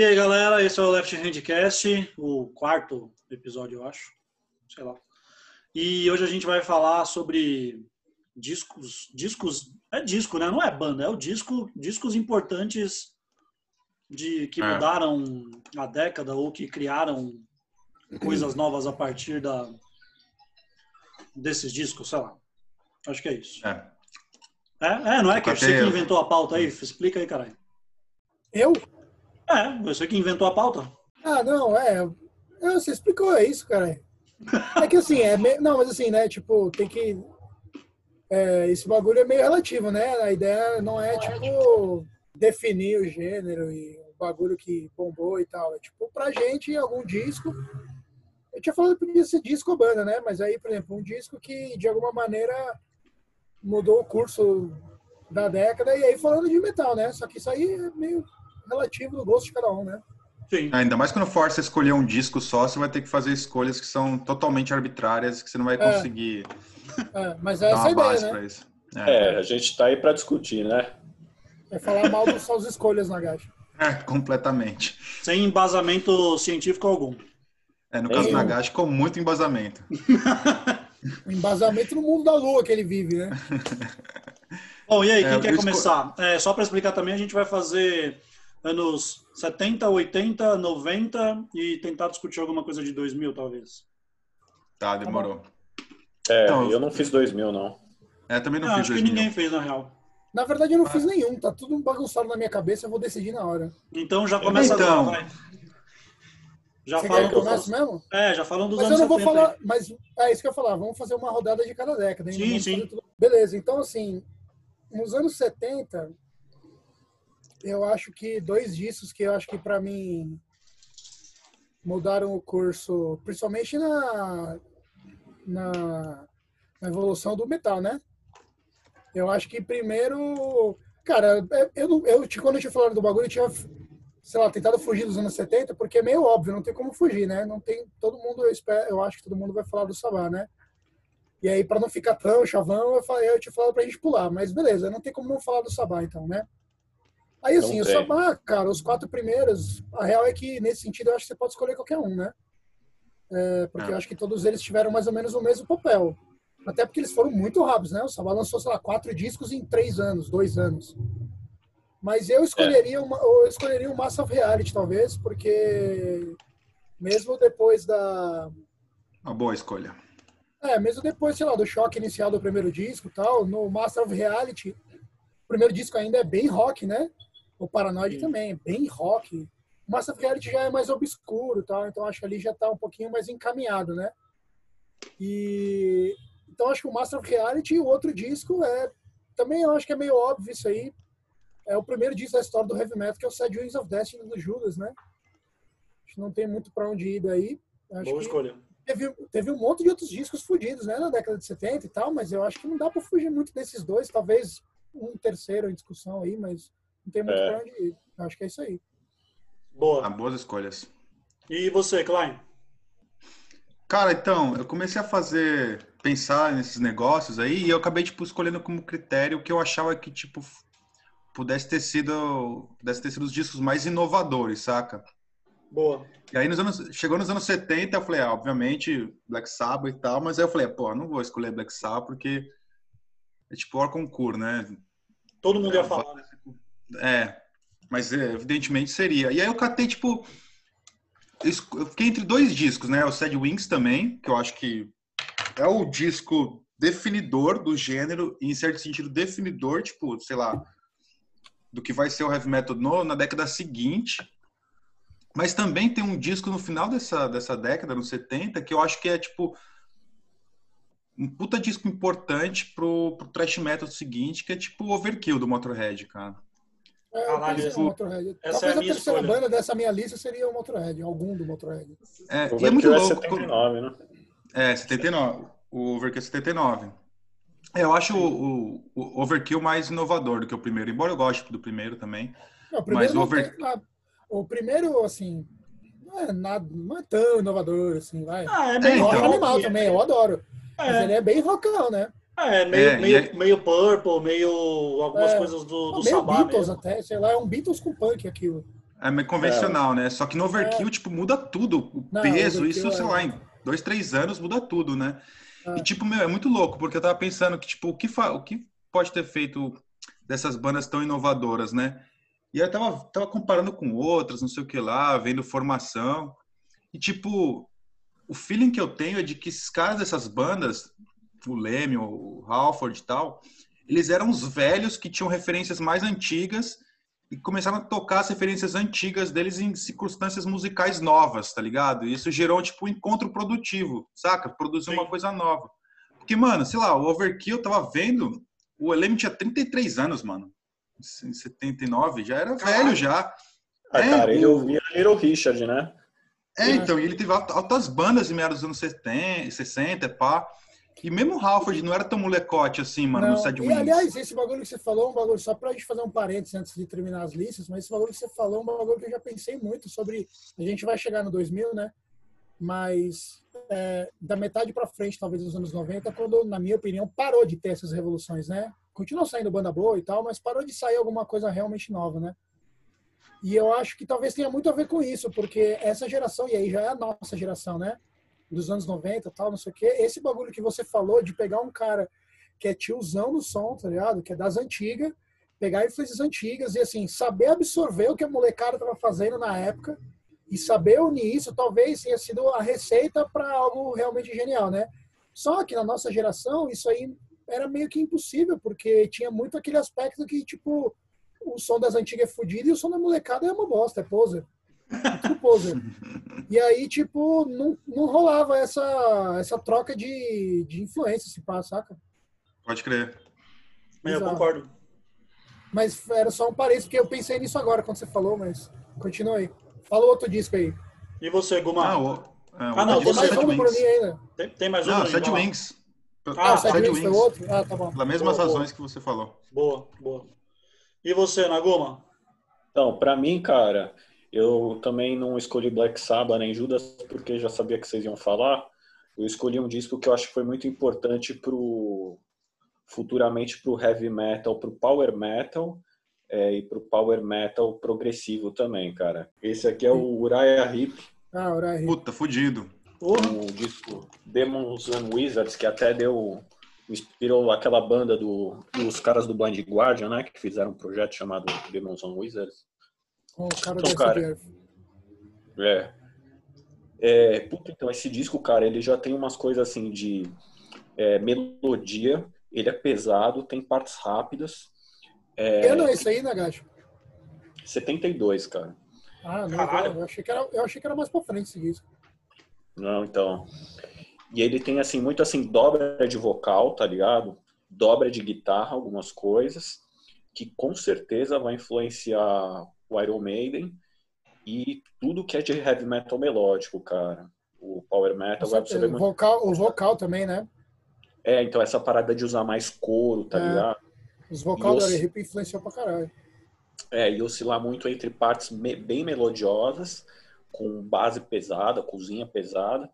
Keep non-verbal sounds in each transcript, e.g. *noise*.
E aí, galera, esse é o Left Handcast, o quarto episódio, eu acho. Sei lá. E hoje a gente vai falar sobre discos, discos, é disco, né? Não é banda, é o disco, discos importantes de que É. mudaram a década ou que criaram coisas novas a partir da desses discos, sei lá. Acho que é isso. É. É, é não é que você que inventou a pauta aí? Explica aí, caralho. Eu? É, você que inventou a pauta. Ah, não, é. Você explicou, é isso, cara. É que assim, é meio, não, mas assim, né, tipo, tem que. é, esse bagulho é meio relativo, né? A ideia não é, tipo, definir o gênero e o bagulho que bombou e tal. É tipo, pra gente, algum disco. Eu tinha falado que podia ser disco ou banda, né? Mas aí, por exemplo, um disco que de alguma maneira mudou o curso da década, e aí falando de metal, né? Só que isso aí é meio relativo do gosto de cada um, né? Sim. Ainda mais quando força a escolher um disco só, você vai ter que fazer escolhas que são totalmente arbitrárias, que você não vai É. conseguir É, mas dar é essa a uma ideia, base né? pra isso. É, a gente tá aí pra discutir, né? É falar mal das suas escolhas na gacha. É, completamente. Sem embasamento científico algum. É, no caso do Nagashi, com muito embasamento. O *laughs* embasamento no mundo da lua que ele vive, né? Bom, e aí, quem É, quer esco- começar? É, só para explicar também, a gente vai fazer anos 70, 80, 90 e tentar discutir alguma coisa de 2000, talvez. Tá, demorou. É, Então, eu não fiz 2000, não. É, também não, Não, fiz acho que 2000. ninguém fez, na real. Na verdade, eu não fiz nenhum. Tá tudo bagunçado na minha cabeça. Eu vou decidir na hora. Então já começa Então. agora, vai. Já Você falam que eu comece mesmo? É, já falam dos Mas eu anos não vou 70. falar. Mas é isso que eu ia falar. Vamos fazer uma rodada de cada década. hein? Sim, Vamos sim. tudo- Beleza. Então, assim, nos anos 70, eu acho que dois discos que eu acho que pra mim mudaram o curso, principalmente na, na, na evolução do metal, né? Eu acho que primeiro, cara, eu, eu, te- quando eu tinha falado do bagulho, eu tinha, sei lá, tentado fugir dos anos 70, porque é meio óbvio, não tem como fugir, né? Não tem, todo mundo, eu, espero, eu acho que todo mundo vai falar do Sabá, né? E aí, pra não ficar tão chavão, eu, falei, eu tinha falado pra gente pular, mas beleza, não tem como não falar do Sabá, então, né? Aí, Não assim, o. Sabá, cara, os quatro primeiros, a real é que, nesse sentido, eu acho que você pode escolher qualquer um, né? É, porque É. eu acho que todos eles tiveram mais ou menos o mesmo papel. Até porque eles foram muito rápidos, né? O Sabá lançou, sei lá, quatro discos em três anos, dois anos. Mas eu escolheria, uma, eu escolheria o Mass of Reality, talvez, porque mesmo depois da. Uma boa escolha. É, mesmo depois, sei lá, do choque inicial do primeiro disco e tal, no Master of Reality, o primeiro disco ainda é bem rock, né? O Paranoid Sim. também, bem rock. O Master of Reality já é mais obscuro tal, então acho que ali já tá um pouquinho mais encaminhado, né? E então acho que o Master of Reality e o outro disco é também eu acho que é meio óbvio isso aí. É o primeiro disco da história do heavy metal, que é o Sad Wings of Destiny do Judas, né? Acho que não tem muito pra onde ir daí. Acho Boa escolha. teve, teve um monte de outros discos fudidos, né, na década de 70 e tal, mas eu acho que não dá pra fugir muito desses dois, talvez um terceiro em discussão aí, mas não tem muito É. pra onde ir. Eu acho que é isso aí. Boa. Ah, boas escolhas. E você, Klein? Cara, então, eu comecei a fazer, pensar nesses negócios aí, e eu acabei, tipo, escolhendo como critério o que eu achava que, tipo, pudesse ter sido, pudesse ter sido os discos mais inovadores, saca? Boa. E aí, nos anos, chegou nos anos 70, eu falei, ah, obviamente, Black Sabbath e tal, mas aí eu falei, pô, não vou escolher Black Sabbath porque é tipo o concurso, né? Todo mundo ia falar, né? É, mas é, evidentemente seria. E aí eu catei, tipo. Eu fiquei entre dois discos, né? O Sad Wings também, que eu acho que é o disco definidor do gênero, em certo sentido definidor, tipo, sei lá, do que vai ser o heavy metal no, na década seguinte. Mas também tem um disco no final dessa, dessa década, nos 70, que eu acho que é, tipo, um puta disco importante pro, pro thrash metal seguinte, que é tipo Overkill do Motorhead, cara. É, Caralho, Motorhead. essa Talvez é a a minha terceira escolha. banda dessa minha lista seria o Motorhead, algum do Motorhead. É, O e é muito é louco. 79, né? É, 79. O Overkill é 79. É, eu acho o, o- o Overkill mais inovador do que o primeiro, embora eu goste do primeiro também. Não, o primeiro, Mas over- tem- ah, o primeiro, assim, não é, nada, não é tão inovador, assim, vai. Ah, é É, acho então. animal também, eu adoro. Mas É, ele é bem rockão, né? É, meio, É, meio, é- meio Purple, meio algumas É. coisas do, do meio Sabá Beatles mesmo. até, sei lá, é um Beatles com punk aquilo. É meio convencional, né? Só que no overkill, tipo, muda tudo. O Não, peso, isso, sei é- lá, em dois, três anos muda tudo, né? É. E, tipo, meu, é muito louco, porque eu tava pensando que, tipo, o que, fa... o que pode ter feito dessas bandas tão inovadoras, né? E aí eu tava, tava comparando com outras, não sei o que lá, vendo formação. E, tipo, o feeling que eu tenho é de que esses caras dessas bandas, o Leme, o Halford e tal, eles eram os velhos que tinham referências mais antigas e começaram a tocar as referências antigas deles em circunstâncias musicais novas, tá ligado? E isso gerou, tipo, um encontro produtivo, saca? Produzir uma Sim. coisa nova. Porque, mano, sei lá, o Overkill, eu tava vendo, o Leme tinha 33 anos, mano. Em 79, já era Caralho. velho já. Ah, É, cara, ele ouvia Little Richard, né? É, então, e ele teve alt- altas bandas em meados dos anos 70, 60, pá. E mesmo o Halford não era tão molecote assim, mano, Não, no Sad e Wings. aliás, esse bagulho que você falou é um bagulho, só pra gente fazer um parênteses antes de terminar as listas, mas esse bagulho que você falou é um bagulho que eu já pensei muito sobre. A gente vai chegar no 2000, né? Mas é, da metade pra frente, talvez dos anos 90, quando, na minha opinião, parou de ter essas revoluções, né? Continua saindo banda boa e tal, mas parou de sair alguma coisa realmente nova, né? E eu acho que talvez tenha muito a ver com isso, porque essa geração, e aí já é a nossa geração, né? Dos anos 90 e tal, não sei o quê. Esse bagulho que você falou de pegar um cara que é tiozão no som, tá ligado? Que é das antigas, pegar influências antigas e, assim, saber absorver o que a molecada tava fazendo na época e saber unir isso, talvez tenha sido a receita para algo realmente genial, né? Só que na nossa geração, isso aí era meio que impossível, porque tinha muito aquele aspecto que, tipo, o som das antigas é fodido e o som da molecada é uma bosta, é poser. É poser. E aí, tipo, não, não rolava essa, essa troca de, de influência, se passa, saca? Pode crer. Eu Exato. concordo. Mas era só um parênteses, porque eu pensei nisso agora quando você falou, mas continua aí. Fala outro disco aí. E você, Guma? Ah, o, é, o Ah, não, Tem é mais um pra Wings. mim ainda. Tem, tem mais um? Não, lá. Wings. Ah, o Sad Sad Wings foi outro? Ah, tá bom. Pelas mesmas Boa, boa. razões que você falou. Boa, boa. E você, Naguma? Então, pra mim, cara, eu também não escolhi Black Sabbath nem Judas porque já sabia que vocês iam falar. Eu escolhi um disco que eu acho que foi muito importante pro futuramente pro heavy metal, pro power metal é, e pro power metal progressivo também, cara. Esse aqui é o Uriah Heep, Ah, Uriah Heep. Puta, fudido. Um disco Demons and Wizards que até deu inspirou aquela banda do, dos caras do Blind Guardian, né, que fizeram um projeto chamado Demons and Wizards. Com o cara Então, do cara. É. É, puta, então, esse disco, cara, ele já tem umas coisas assim de é, melodia, ele é pesado, tem partes rápidas. Que É, ano é esse aí, Nagacho? 72, cara. Ah, não, Caralho. eu achei, que era, eu achei que era mais pra frente esse disco. Não, então. E ele tem, assim, muito assim, dobra de vocal, tá ligado? Dobra de guitarra, algumas coisas, que com certeza vai influenciar o Iron Maiden e tudo que é de heavy metal melódico, cara. O power metal, agora você vê. O muito vocal, o vocal também, né? É, então essa parada de usar mais couro, tá É. ligado? Os vocais Nossa. Uriah Heep influenciou pra caralho. É, e oscilar muito entre partes me- bem melodiosas, com base pesada, cozinha pesada,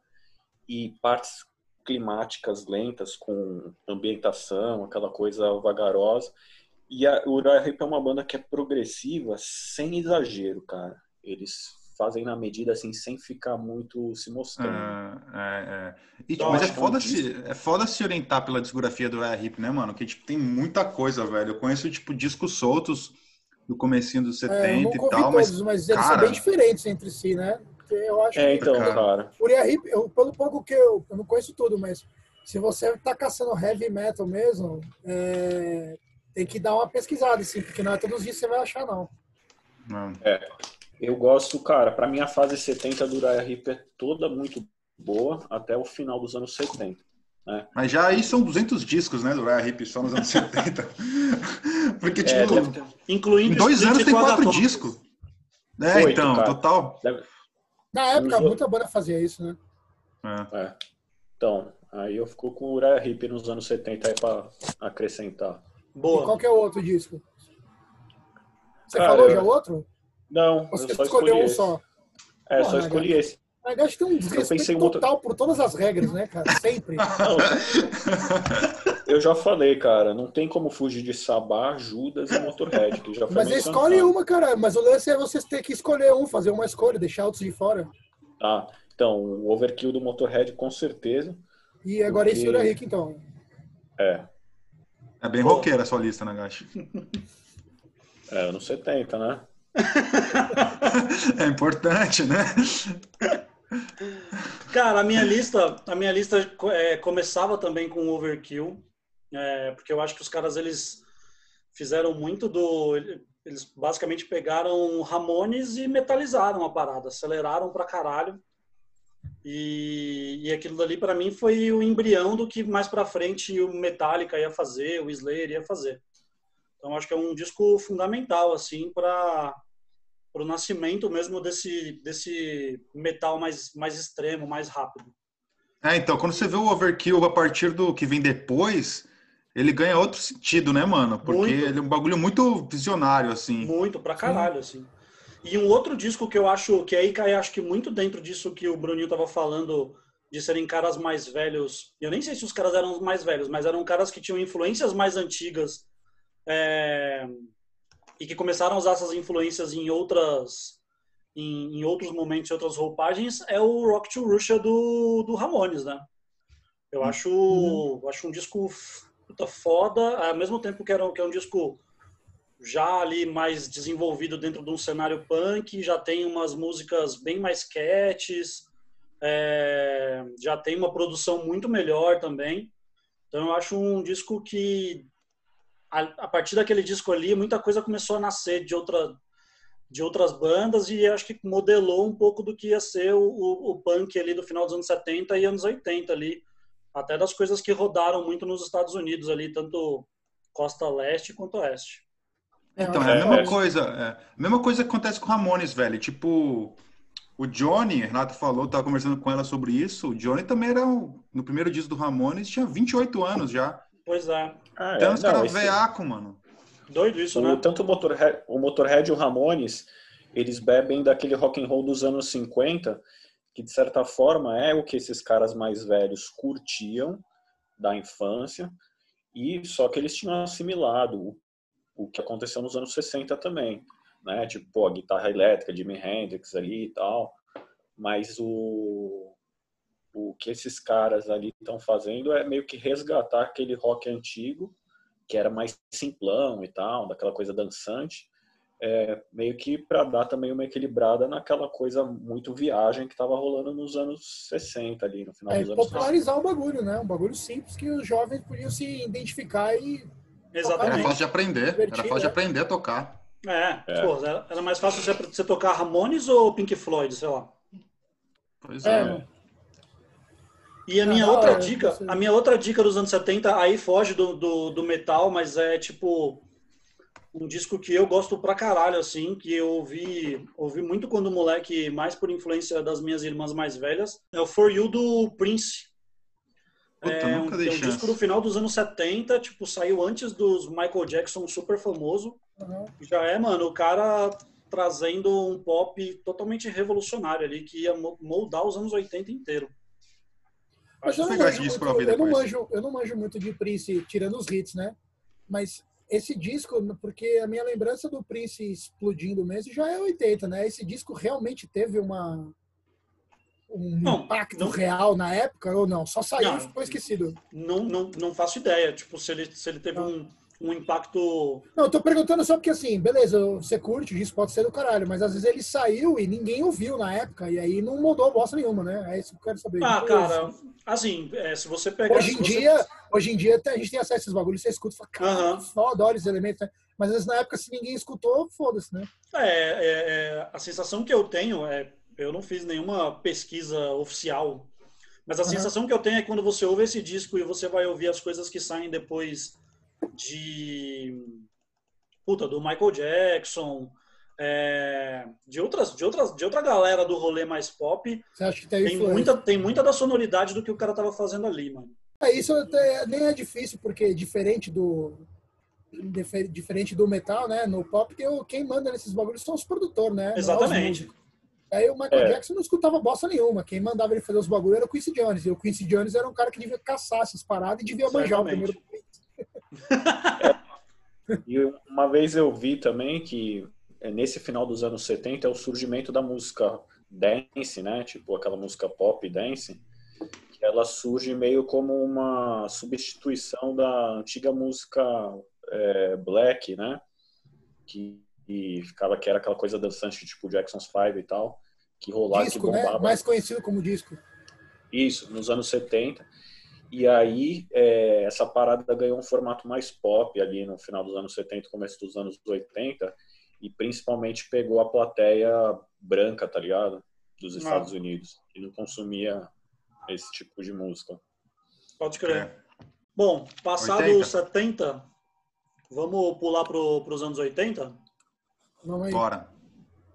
e partes climáticas lentas, com ambientação, aquela coisa vagarosa. E a o Uriah Heep é uma banda que é progressiva, sem exagero, cara. Eles fazem na medida, assim, sem ficar muito se mostrando. É, é, é. E, tipo, Não, mas é que é foda, se, é foda se orientar pela discografia do Uriah Heep, né, mano? Que, tipo, tem muita coisa, velho. Eu conheço, tipo, discos soltos do comecinho dos 70 É, e tal, todos, mas, mas, eles cara- são bem diferentes entre si, né? Porque Eu acho É, que então, Cara. cara. o Uriah Heep, eu, pelo pouco que eu, eu não conheço tudo, mas se você tá caçando heavy metal mesmo, é, tem que dar uma pesquisada, assim, porque não é todos os dias que você vai achar, não. Não. Eu gosto, cara, pra mim a fase 70 do Uriah Heep é toda muito boa, até o final dos anos 70. Mas já aí são 200 discos, né, do Uriah Heep só nos anos *laughs* 70. Porque, É, tipo, deve ter- Incluindo em dois anos tem quatro discos. É, Oito, então, cara. total. deve- Na época, Os outros- muita banda fazia isso, né? É. É. Então, aí eu fico com o Uriah Heep nos anos 70 aí pra acrescentar. E Boa. qual que é o outro disco? Você Cara, falou eu- já outro? Não, Você eu só escolheu um esse. só. É, Porra, só escolhi esse. Mas acho que tem um desrespeito total por todas as regras, né, cara? Sempre. Eu já falei, cara, não tem como fugir de Sabá, Judas e Motorhead, que já foi Mas escolhe uma, cara. Mas o lance é vocês ter que escolher um, fazer uma escolha, deixar outros de fora. Tá, então, o Overkill do Motorhead, com certeza. E agora esse Porque- Ura Rick, então. É, É bem roqueira a sua lista, Nagashi. *laughs* é anos 70, né? *laughs* É importante, né? Cara, a minha lista, a minha lista é, começava também com Overkill, é, porque eu acho que os caras eles fizeram muito do, eles basicamente pegaram Ramones e metalizaram a parada, aceleraram pra caralho. E, e aquilo dali para mim foi o embrião do que mais pra frente o Metallica ia fazer, o Slayer ia fazer. Então acho que é um disco fundamental assim para para o nascimento mesmo desse, desse metal mais, mais extremo, mais rápido. É, então, quando você vê o Overkill a partir do que vem depois, ele ganha outro sentido, né, mano? Porque Muito. ele é um bagulho muito visionário, assim. Muito, pra caralho, assim. E um outro disco que eu acho, que aí cai, acho que muito dentro disso que o Bruninho tava falando, de serem caras mais velhos. Eu nem sei se os caras eram os mais velhos, mas eram caras que tinham influências mais antigas é, e que começaram a usar essas influências em outras em, em outros momentos, em outras roupagens, é o Rock to Russia do, do Ramones, né? Eu acho, eu acho um disco puta foda, ao mesmo tempo que, era, que é um disco já ali mais desenvolvido dentro de um cenário punk, já tem umas músicas bem mais catches, é, já tem uma produção muito melhor também. Então eu acho um disco que a, a partir daquele disco ali muita coisa começou a nascer de outra de outras bandas e acho que modelou um pouco do que ia ser o, o, o punk ali do final dos anos 70 e anos 80 ali, até das coisas que rodaram muito nos Estados Unidos ali, tanto costa leste quanto oeste. Então, eu é a mesma que- coisa. É, a mesma coisa que acontece com o Ramones, velho. Tipo, o Johnny, Renato falou, tava conversando com ela sobre isso. O Johnny também era, um- no primeiro disco do Ramones, tinha 28 anos já. Pois é, Ah, Então, os não, caras esse- veaco, mano. doido isso, o, né? tanto o Motorhead, o Motorhead e o Ramones, eles bebem daquele rock and roll dos anos 50, que de certa forma é o que esses caras mais velhos curtiam da infância, e só que eles tinham assimilado o, o que aconteceu nos anos 60 também, né? Tipo, pô, a guitarra elétrica, Jimi Hendrix ali e tal, mas o o que esses caras ali estão fazendo é meio que resgatar aquele rock antigo que era mais simplão e tal, daquela coisa dançante, é, meio que para dar também uma equilibrada naquela coisa muito viagem que estava rolando nos anos 60 ali, no final É dos anos 60. popularizar o bagulho, né? Um bagulho simples que os jovens podiam se identificar e. Era Exatamente. fácil de aprender. Era Divertido, fácil de né? aprender a tocar. É, É. pô, era era mais fácil você, tocar Ramones ou Pink Floyd, sei lá. Pois É, é. E a Ah, minha da outra hora, dica, a minha outra dica dos anos 70, aí foge do, do, do metal, mas é tipo um disco que eu gosto pra caralho, assim, que eu ouvi, ouvi muito quando moleque, mais por influência das minhas irmãs mais velhas, é o For You do Prince. Puta, é, nunca um, dei é um chance. disco do final dos anos 70, tipo, saiu antes dos Michael Jackson super famoso. Uhum. Já é, mano, o cara trazendo um pop totalmente revolucionário ali, que ia mo- moldar os anos 80 inteiro. Mas eu não, manjo esse disco muito, pra ouvir eu, não manjo, eu não manjo muito de Prince, tirando os hits, né? Mas esse disco, porque a minha lembrança do Prince explodindo mesmo já é 80, né? Esse disco realmente teve uma um Não, impacto não- real na época ou não? Só saiu Não. e ficou esquecido. Não, não, não faço ideia, tipo, se ele, se ele teve um, um impacto... Não, eu tô perguntando só porque assim, beleza, você curte, o disco pode ser do caralho, mas às vezes ele saiu e ninguém ouviu na época, e aí não mudou bosta nenhuma, né? É isso que eu quero saber. Ah, cara, assim, é, se você pegar... Hoje em você- dia, hoje em dia a gente tem acesso a esses bagulhos, você escuta e fala, cara, Aham. que foda, olha os elementos, né? Mas às vezes na época, se ninguém escutou, foda-se, né? É, é, é, a sensação que eu tenho é, eu não fiz nenhuma pesquisa oficial, mas a Aham. sensação que eu tenho é que quando você ouve esse disco e você vai ouvir as coisas que saem depois de puta do Michael Jackson, é, de outras, de outras, de outra galera do rolê mais pop, Você acha que tem, tem influência. muita, tem muita da sonoridade do que o cara tava fazendo ali, mano. É, isso até nem é difícil, porque diferente do difer- diferente do metal, né? No pop, quem manda nesses bagulhos são os produtores, né? não os Exatamente. Aí o Michael É. Jackson não escutava bosta nenhuma. Quem mandava ele fazer os bagulhos era o Quincy Jones. E o Quincy Jones era um cara que devia caçar essas paradas e devia manjar o primeiro *laughs* é. E uma vez eu vi também que é, nesse final dos anos 70 é o surgimento da música dance, né? Tipo aquela música pop dance, que ela surge meio como uma substituição da antiga música é, black, né? Que e ficava que era aquela coisa dançante tipo Jackson's Five e tal, que rolava disco, que né? bombava. Né? Mais conhecido como disco. Isso, nos anos 70. E aí é, essa parada ganhou um formato mais pop ali no final dos anos 70, começo dos anos 80, e principalmente pegou a plateia branca, tá ligado? Dos Estados ah. Unidos, que não consumia esse tipo de música. Pode crer. É. Bom, passado os 70, vamos pular para os anos 80? Vamos aí. Bora.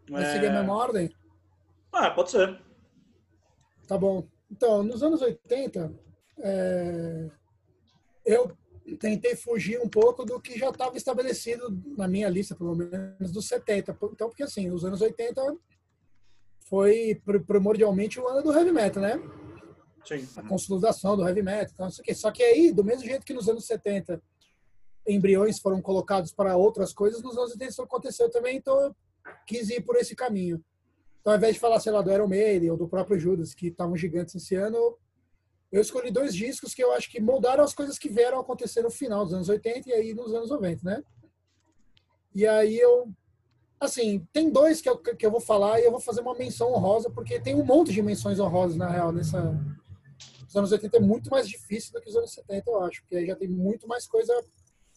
Vai é... seguir a mesma ordem? Ah, pode ser. Tá bom. Então, nos anos 80, é... eu tentei fugir um pouco do que já estava estabelecido na minha lista, pelo menos dos 70. Então, porque assim, os anos 80 foi primordialmente o ano do heavy metal, né? Sim. A consolidação do heavy metal, então, isso aqui. Só que aí, do mesmo jeito que nos anos 70 embriões foram colocados para outras coisas, nos anos 80 isso aconteceu também, então eu quis ir por esse caminho. Então, ao invés de falar, sei lá, do Iron Maiden ou do próprio Judas, que estavam gigantes esse ano, eu escolhi dois discos que eu acho que moldaram as coisas que vieram acontecer no final dos anos 80 e aí nos anos 90, né? E aí eu. Assim, tem dois que eu, que eu vou falar e eu vou fazer uma menção honrosa, porque tem um monte de menções honrosas, na real, nessa. Os anos 80 é muito mais difícil do que os anos 70, eu acho, porque aí já tem muito mais coisa,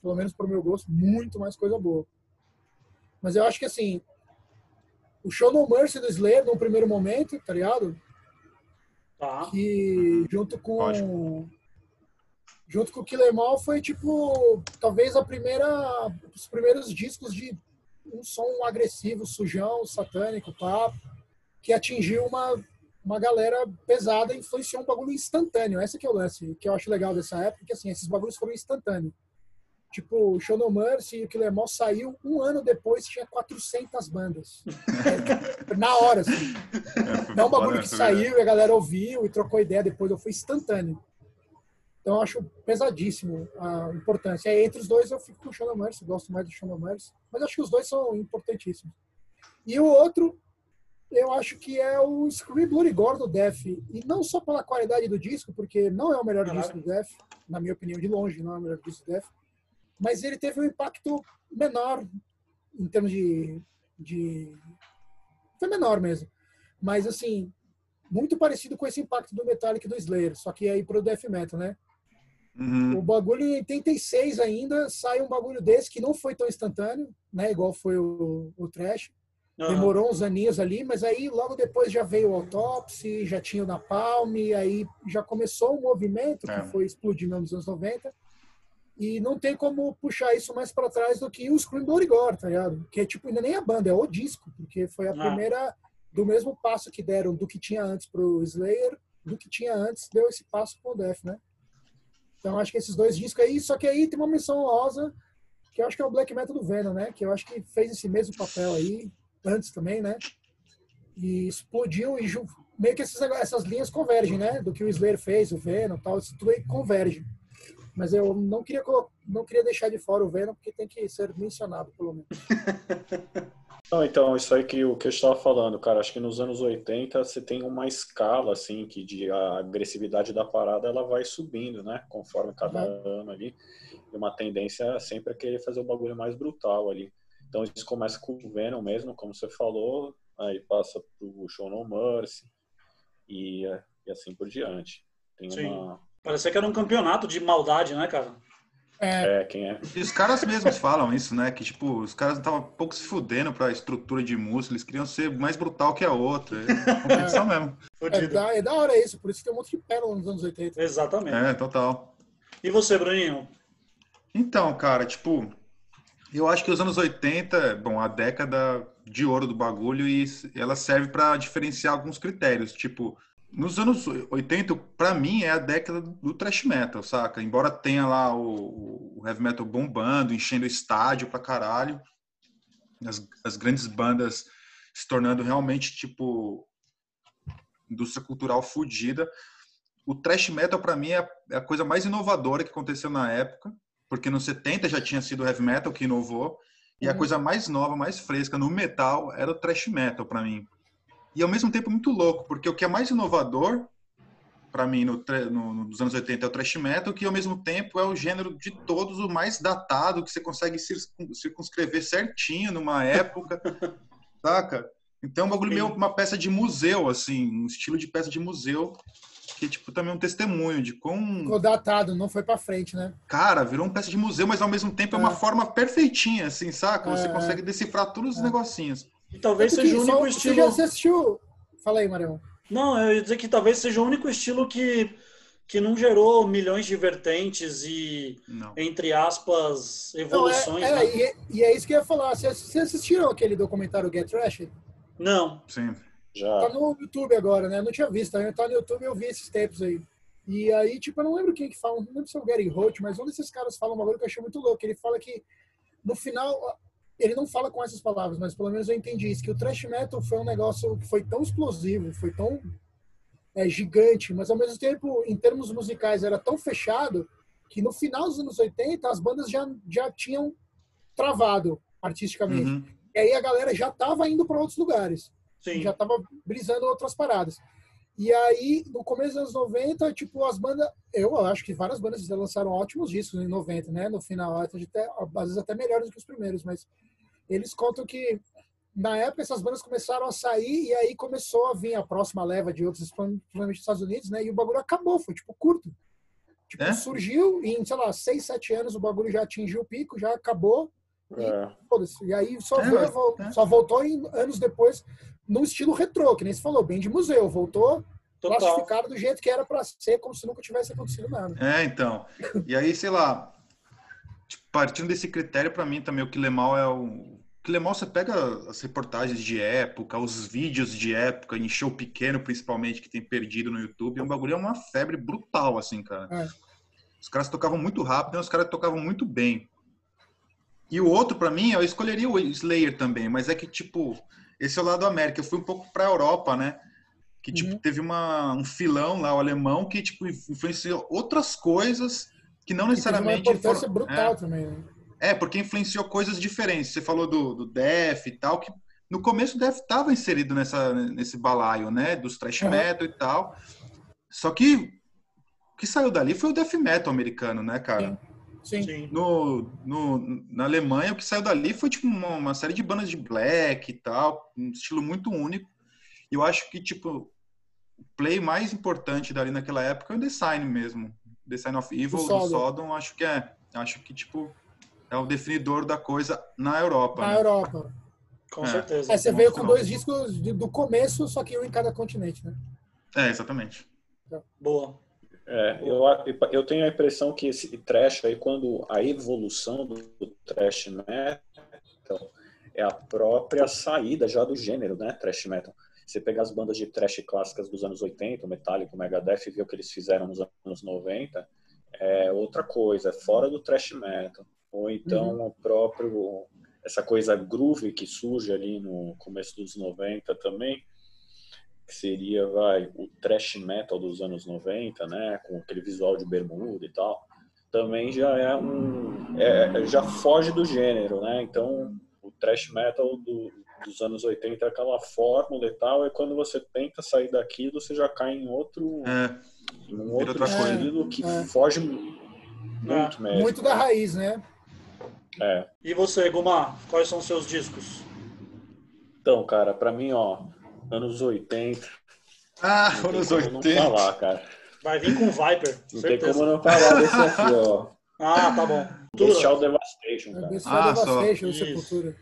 pelo menos para o meu gosto, muito mais coisa boa. Mas eu acho que, assim, o Show No Mercy do Slayer, no primeiro momento, tá ligado? Tá. Que junto com. Pode. Junto com o Killer Mal foi tipo. Talvez a primeira. Os primeiros discos de um som agressivo, sujão, satânico, papo, que atingiu uma, uma galera pesada e influenciou um bagulho instantâneo. Essa que é o lance, que eu acho legal dessa época, que assim, esses bagulhos foram instantâneos. Tipo, o Show Mercy e o Killer Mall saiu um ano depois, tinha 400 bandas. *laughs* Na hora, assim. É, Não é um bagulho que saiu e a galera ouviu e trocou ideia depois, foi instantâneo. Então, eu acho pesadíssimo a importância. Aí, entre os dois, eu fico com o Show Mercy, gosto mais do Show Mercy. Mas acho que os dois são importantíssimos. E o outro, eu acho que é o Scream Bloody Gore do Def. E não só pela qualidade do disco, porque não é o melhor Caralho. disco do Def, na minha opinião, de longe, não é o melhor disco do Def mas ele teve um impacto menor em termos de, de foi menor mesmo, mas assim muito parecido com esse impacto do Metallica e do Slayer, só que aí pro death metal, né? Uhum. O bagulho em 86 ainda sai um bagulho desse que não foi tão instantâneo, né? Igual foi o, o Trash. Uhum. Demorou uns aninhos ali, mas aí logo depois já veio o Autopsy, já tinha o Napalm, aí já começou um movimento que é. foi explodindo nos anos 90. E não tem como puxar isso mais para trás do que o Scream Bloody Gore, tá ligado? Que é tipo, ainda nem a banda, é o disco, porque foi a ah. primeira do mesmo passo que deram do que tinha antes pro Slayer, do que tinha antes, deu esse passo pro Death, né? Então acho que esses dois discos aí, só que aí tem uma menção rosa, que eu acho que é o Black Metal do Venom, né? Que eu acho que fez esse mesmo papel aí, antes também, né? E explodiu e meio que essas, essas linhas convergem, né? Do que o Slayer fez, o Venom tal, isso tudo aí converge. Mas eu não queria, não queria deixar de fora o Venom, porque tem que ser mencionado, pelo menos. *laughs* Não, então, isso aí que o que eu estava falando, cara, acho que nos anos 80 você tem uma escala, assim, que de a agressividade da parada ela vai subindo, né? Conforme cada uhum. ano ali. E uma tendência sempre a querer fazer o bagulho mais brutal ali. Então isso começa com o Venom mesmo, como você falou, aí passa pro Show No Mercy e, e assim por diante. Tem Sim. uma Parecia que era um campeonato de maldade, né, cara? É. é, quem é? E os caras mesmos falam isso, né? Que, tipo, os caras estavam um pouco se fudendo pra estrutura de músculo, eles queriam ser mais brutal que a outra. É competição é. *laughs* mesmo. É da, é da hora isso, por isso que tem um monte de pérola nos anos 80. Exatamente. É, total. E você, Bruninho? Então, cara, tipo, eu acho que os anos 80, bom, a década de ouro do bagulho e ela serve para diferenciar alguns critérios, tipo, nos anos 80, para mim, é a década do thrash metal, saca? Embora tenha lá o, o heavy metal bombando, enchendo o estádio pra caralho, as, as grandes bandas se tornando realmente, tipo, indústria cultural fodida. O thrash metal, para mim, é a, é a, coisa mais inovadora que aconteceu na época, porque no 70 já tinha sido o heavy metal que inovou, e a Uhum. coisa mais nova, mais fresca no metal era o thrash metal para mim. E ao mesmo tempo muito louco, porque o que é mais inovador para mim no, no- nos anos 80 é o thrash metal, que ao mesmo tempo é o gênero de todos o mais datado, que você consegue circun- circunscrever certinho numa época, *laughs* saca? Então é um bagulho meio uma peça de museu, assim, um estilo de peça de museu, que tipo também é um testemunho de quão Ficou datado, não foi pra frente, né? Cara, virou uma peça de museu, mas ao mesmo tempo é uma É. forma perfeitinha, assim, saca? Você É. consegue decifrar todos os negocinhos. E talvez que seja o só- único Você estilo. já você assistiu... Fala aí, Marião. Não, eu ia dizer que talvez seja o único estilo que, que não gerou milhões de vertentes e, Não. entre aspas, Não, é, evoluções. é, né? e, é- e é isso que eu ia falar. Vocês assistiram aquele documentário Get Trash? Não. Sim. Tá Já. no YouTube agora, né? Eu não tinha visto, tá no YouTube eu vi esses tempos aí. E aí, tipo, eu não lembro quem que fala, não lembro se é o Gary Holt, mas um desses caras fala um bagulho que eu achei muito louco. Ele fala que, no final, ele não fala com essas palavras, mas pelo menos eu entendi isso, que o thrash metal foi um negócio que foi tão explosivo, foi tão é, gigante, mas ao mesmo tempo, em termos musicais, era tão fechado que no final dos anos 80 as bandas já, já tinham travado artisticamente. Uhum. E aí a galera já tava indo para outros lugares Sim. já tava brisando outras paradas. E aí, no começo dos anos 90, tipo, as bandas, eu acho que várias bandas lançaram ótimos discos em 90, né? No final, até, às vezes até melhores do que os primeiros, mas eles contam que na época essas bandas começaram a sair e aí começou a vir a próxima leva de outros, principalmente dos Estados Unidos, né? E o bagulho acabou, foi tipo curto. Tipo, É? surgiu e em, sei lá, seis, sete anos o bagulho já atingiu o pico, já acabou, É. Foda-se. E aí só, É, veio- é. só voltou em, anos depois num estilo retrô, que nem você falou, bem de museu. Voltou Total. plastificado do jeito que era pra ser, como se nunca tivesse acontecido nada. É, então. E aí, sei lá, tipo, partindo desse critério, pra mim também o Quilemal é o. O Quilemal você pega as reportagens de época, os vídeos de época, em show pequeno principalmente, que tem perdido no YouTube, é um bagulho, é uma febre brutal, assim, cara. É. Os caras tocavam muito rápido, e os caras tocavam muito bem. E o outro, pra mim, eu escolheria o Slayer também, mas é que, tipo, esse é o lado da América. Eu fui um pouco pra Europa, né? Que, tipo, Uhum. teve uma, um filão lá, o alemão, que, tipo, influenciou outras coisas que não E teve uma necessariamente... foram- brutal também. Né? É, é, porque influenciou coisas diferentes. Você falou do, do Def e tal, que no começo o Def estava inserido nessa, nesse balaio, né? Dos thrash Uhum. metal e tal. Só que o que saiu dali foi o Death Metal americano, né, cara? Sim. Sim. No, no, na Alemanha, o que saiu dali foi tipo uma, uma série de bandas de black e tal, um estilo muito único. E eu acho que, tipo, o play mais importante dali naquela época é o The Sign mesmo. The Sign of Evil, Do do Sodom. Sodom, acho que é. Acho que, tipo, é o definidor da coisa na Europa. Na né? Europa. Com É. certeza. É, você veio com dois discos de- do começo, só que um em cada continente, né? É, exatamente. Boa. É, eu, eu tenho a impressão que esse trash aí, quando a evolução do, do trash metal é a própria saída já do gênero, né? Trash metal. Você pegar as bandas de trash clássicas dos anos 80, o Metallica, o Megadeth, e ver o que eles fizeram nos anos 90, é outra coisa, é fora do trash metal. Ou então o próprio essa coisa groove que surge ali no começo dos 90 também, que seria, vai, o thrash metal dos anos 90, né, com aquele visual de bermuda e tal, também já é um, é, já foge do gênero, né, então o thrash metal do, dos anos 80 é aquela fórmula e tal, e quando você tenta sair daquilo, você já cai em outro, É, em um outro outra coisa. estilo que É. foge muito mesmo. Muito da raiz, né? É. E você, Gumar, quais são os seus discos? Então, cara, pra mim, ó, anos 80, Ah, não tem anos como não 80. falar, cara. Vai vir com Viper, Não tem certeza. como não falar desse aqui, ó. *laughs* Ah, tá bom. Bestial Devastation, cara. Bestial Ah, só. Devastation, Isso. Sepultura.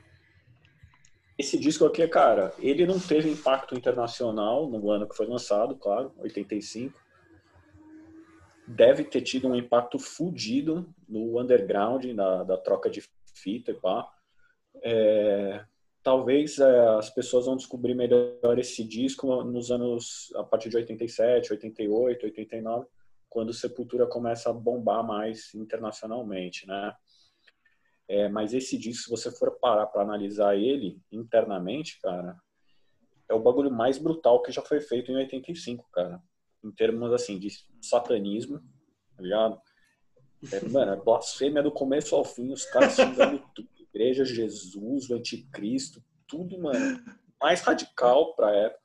Esse disco aqui, cara, ele não teve impacto internacional no ano que foi lançado, claro, 85. Deve ter tido um impacto fudido no underground, na, da troca de fita e pá. É, talvez é, as pessoas vão descobrir melhor esse disco nos anos, a partir de 87, 88, 89, quando Sepultura começa a bombar mais internacionalmente, né? É, mas esse disco, se você for parar para analisar ele internamente, cara, é o bagulho mais brutal que já foi feito em 85, cara. Em termos, assim, de satanismo, tá ligado? É, mano, é blasfêmia do começo ao fim, os caras xingando *laughs* tudo. Igreja, Jesus, o anticristo, tudo, mano, mais radical pra época.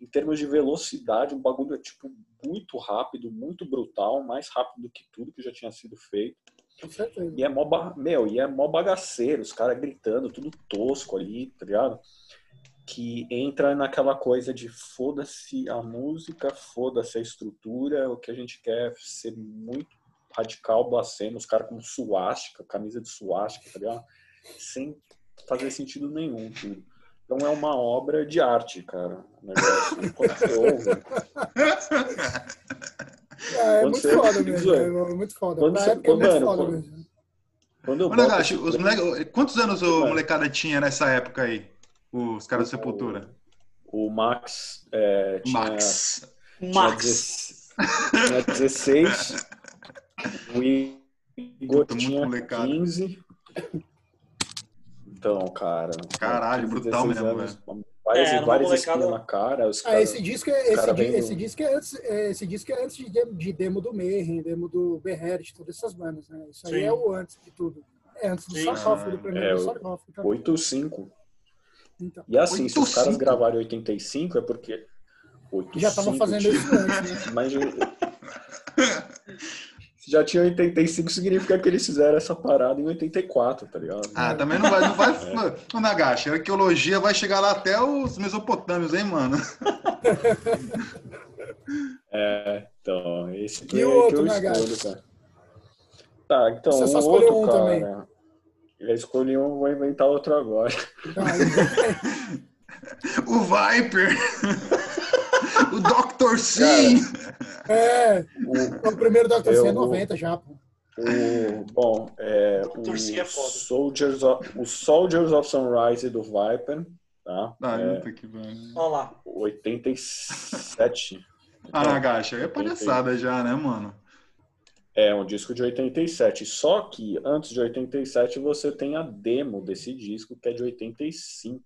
Em termos de velocidade, um bagulho tipo muito rápido, muito brutal, mais rápido do que tudo que já tinha sido feito. E é mó, ba- meu, e é mó bagaceiro, os caras gritando, tudo tosco ali, tá ligado? Que entra naquela coisa de foda-se a música, foda-se a estrutura, o que a gente quer é ser muito radical, blasfemo, os caras com suástica, camisa de suástica, tá ligado? Sem fazer sentido nenhum, tudo. Então é uma obra de arte, cara. O negócio. Quando você ouve, É, é muito você- foda mesmo. É muito foda. Quando você- época é muito mano, foda quando- mesmo. quando eu Ô, boto Nagashi, esse os moleque- quantos anos o molecada tinha nessa época aí? Os caras do Sepultura? O Max é, tinha Max. Tinha Max. 16, tinha 16. O Igor Puta, tinha molecada. 15. Então, cara. Caralho, 15, brutal 16 mesmo, anos, Várias, É, era uma várias molecada- na cara. Os Ah, caras- esse disco é, esse, cara di- do- esse disco é antes, é, esse disco é antes de, demo- de demo do Mayhem, demo do Beherit, todas essas bandas, né? Isso aí Sim. é o antes de tudo. É antes do Sim. Sarcófago, do primeiro É, do Sarcófago. Então, 8-5. então, E assim, se os 8-5. caras gravaram 85 é porque. 8, já estavam fazendo isso antes, né? *laughs* Mas já tinha 85, significa que eles fizeram essa parada em 84, tá ligado? Ah, também não vai. Não vai Ô, Nagashi, a arqueologia vai chegar lá até os Mesopotâmios, hein, mano? *laughs* É, então, esse E é o que outro, eu Nagashi? escolho, cara. Tá, então, Você o só escolheu outro, um cara. também. Eu escolhi um, vou inventar outro agora. Então, aí- *laughs* O Viper! *laughs* o Dr. Sim! é, O, o primeiro Dr. Eu C é vou- 90 já, pô. o- bom, é, o Dr. Sim é foda. Soldiers of, o Soldiers of Sunrise do Viper, tá? Ah, é, que. Olha lá. 87. *laughs* Ah, Nagashi, aí é palhaçada já, né, mano? É um disco de 87. Só que antes de 87 você tem a demo desse disco, que é de 85.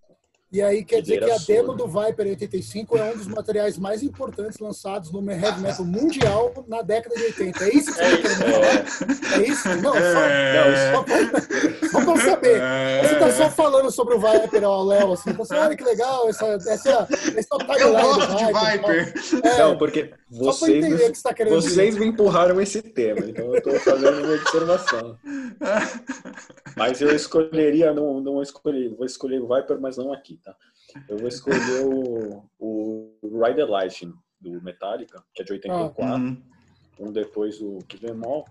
E aí quer dizer que a demo sua. do Viper 85 é um dos materiais mais importantes lançados no heavy metal mundial na década de 80. É isso que você tá querendo falar? É isso? Não, É. só, só, pra, só eu saber. Você tá só falando sobre o Viper ao Léo, assim. Você, olha que legal, essa, essa, esse é o Eu gosto de Viper! É, Não, porque só pra vocês, entender o que você tá querendo dizer. vocês me empurraram esse tema, então eu tô fazendo uma observação. *laughs* Mas eu escolheria, não, não escolhi, vou escolher o Viper, mas não aqui, tá? Eu vou escolher o, o Ride the Lightning do Metallica, que é de 84, Uhum. um depois do Que Bemol.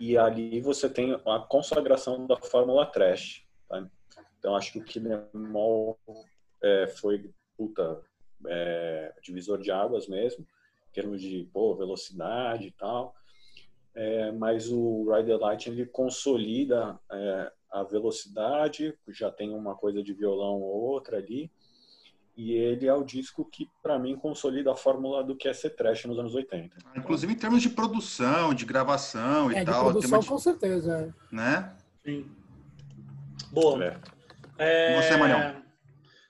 E ali você tem a consagração da Fórmula Trash. Tá? Então acho que o Que Bemol é, foi puta, é, divisor de águas mesmo, em termos de pô, velocidade e tal. É, mas o Ride the Light ele consolida é, a velocidade, já tem uma coisa de violão ou outra ali. E ele é o disco que, para mim, consolida a fórmula do que é ser trash nos anos 80. Inclusive em termos de produção, de gravação e É, de tal, produção, tema com certeza. é. de- né? Sim. Boa. É. É, Você, Manhão.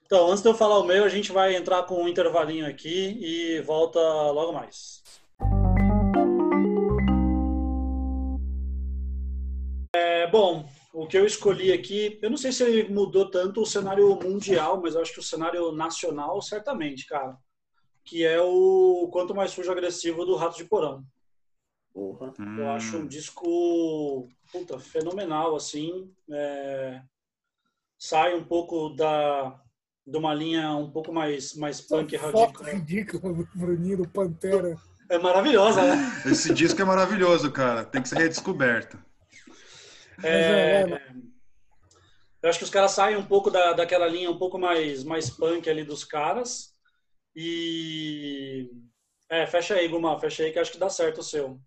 Então, antes de eu falar o meu, a gente vai entrar com um intervalinho aqui e volta logo mais. É, bom, o que eu escolhi aqui, eu não sei se ele mudou tanto o cenário mundial, mas eu acho que o cenário nacional, certamente, cara. Que é o Quanto Mais Sujo Agressivo do Rato de Porão. Porra. Eu acho um disco puta, fenomenal, assim. É, sai um pouco da de uma linha um pouco mais mais punk Essa foto radical. ridícula do Bruninho, do Pantera. É maravilhosa, né? Esse disco é maravilhoso, cara. Tem que ser redescoberto. É, Mas é, eu acho que os caras saem um pouco da, daquela linha um pouco mais mais punk ali dos caras e é, fecha aí, Guma, fecha aí que acho que dá certo o seu.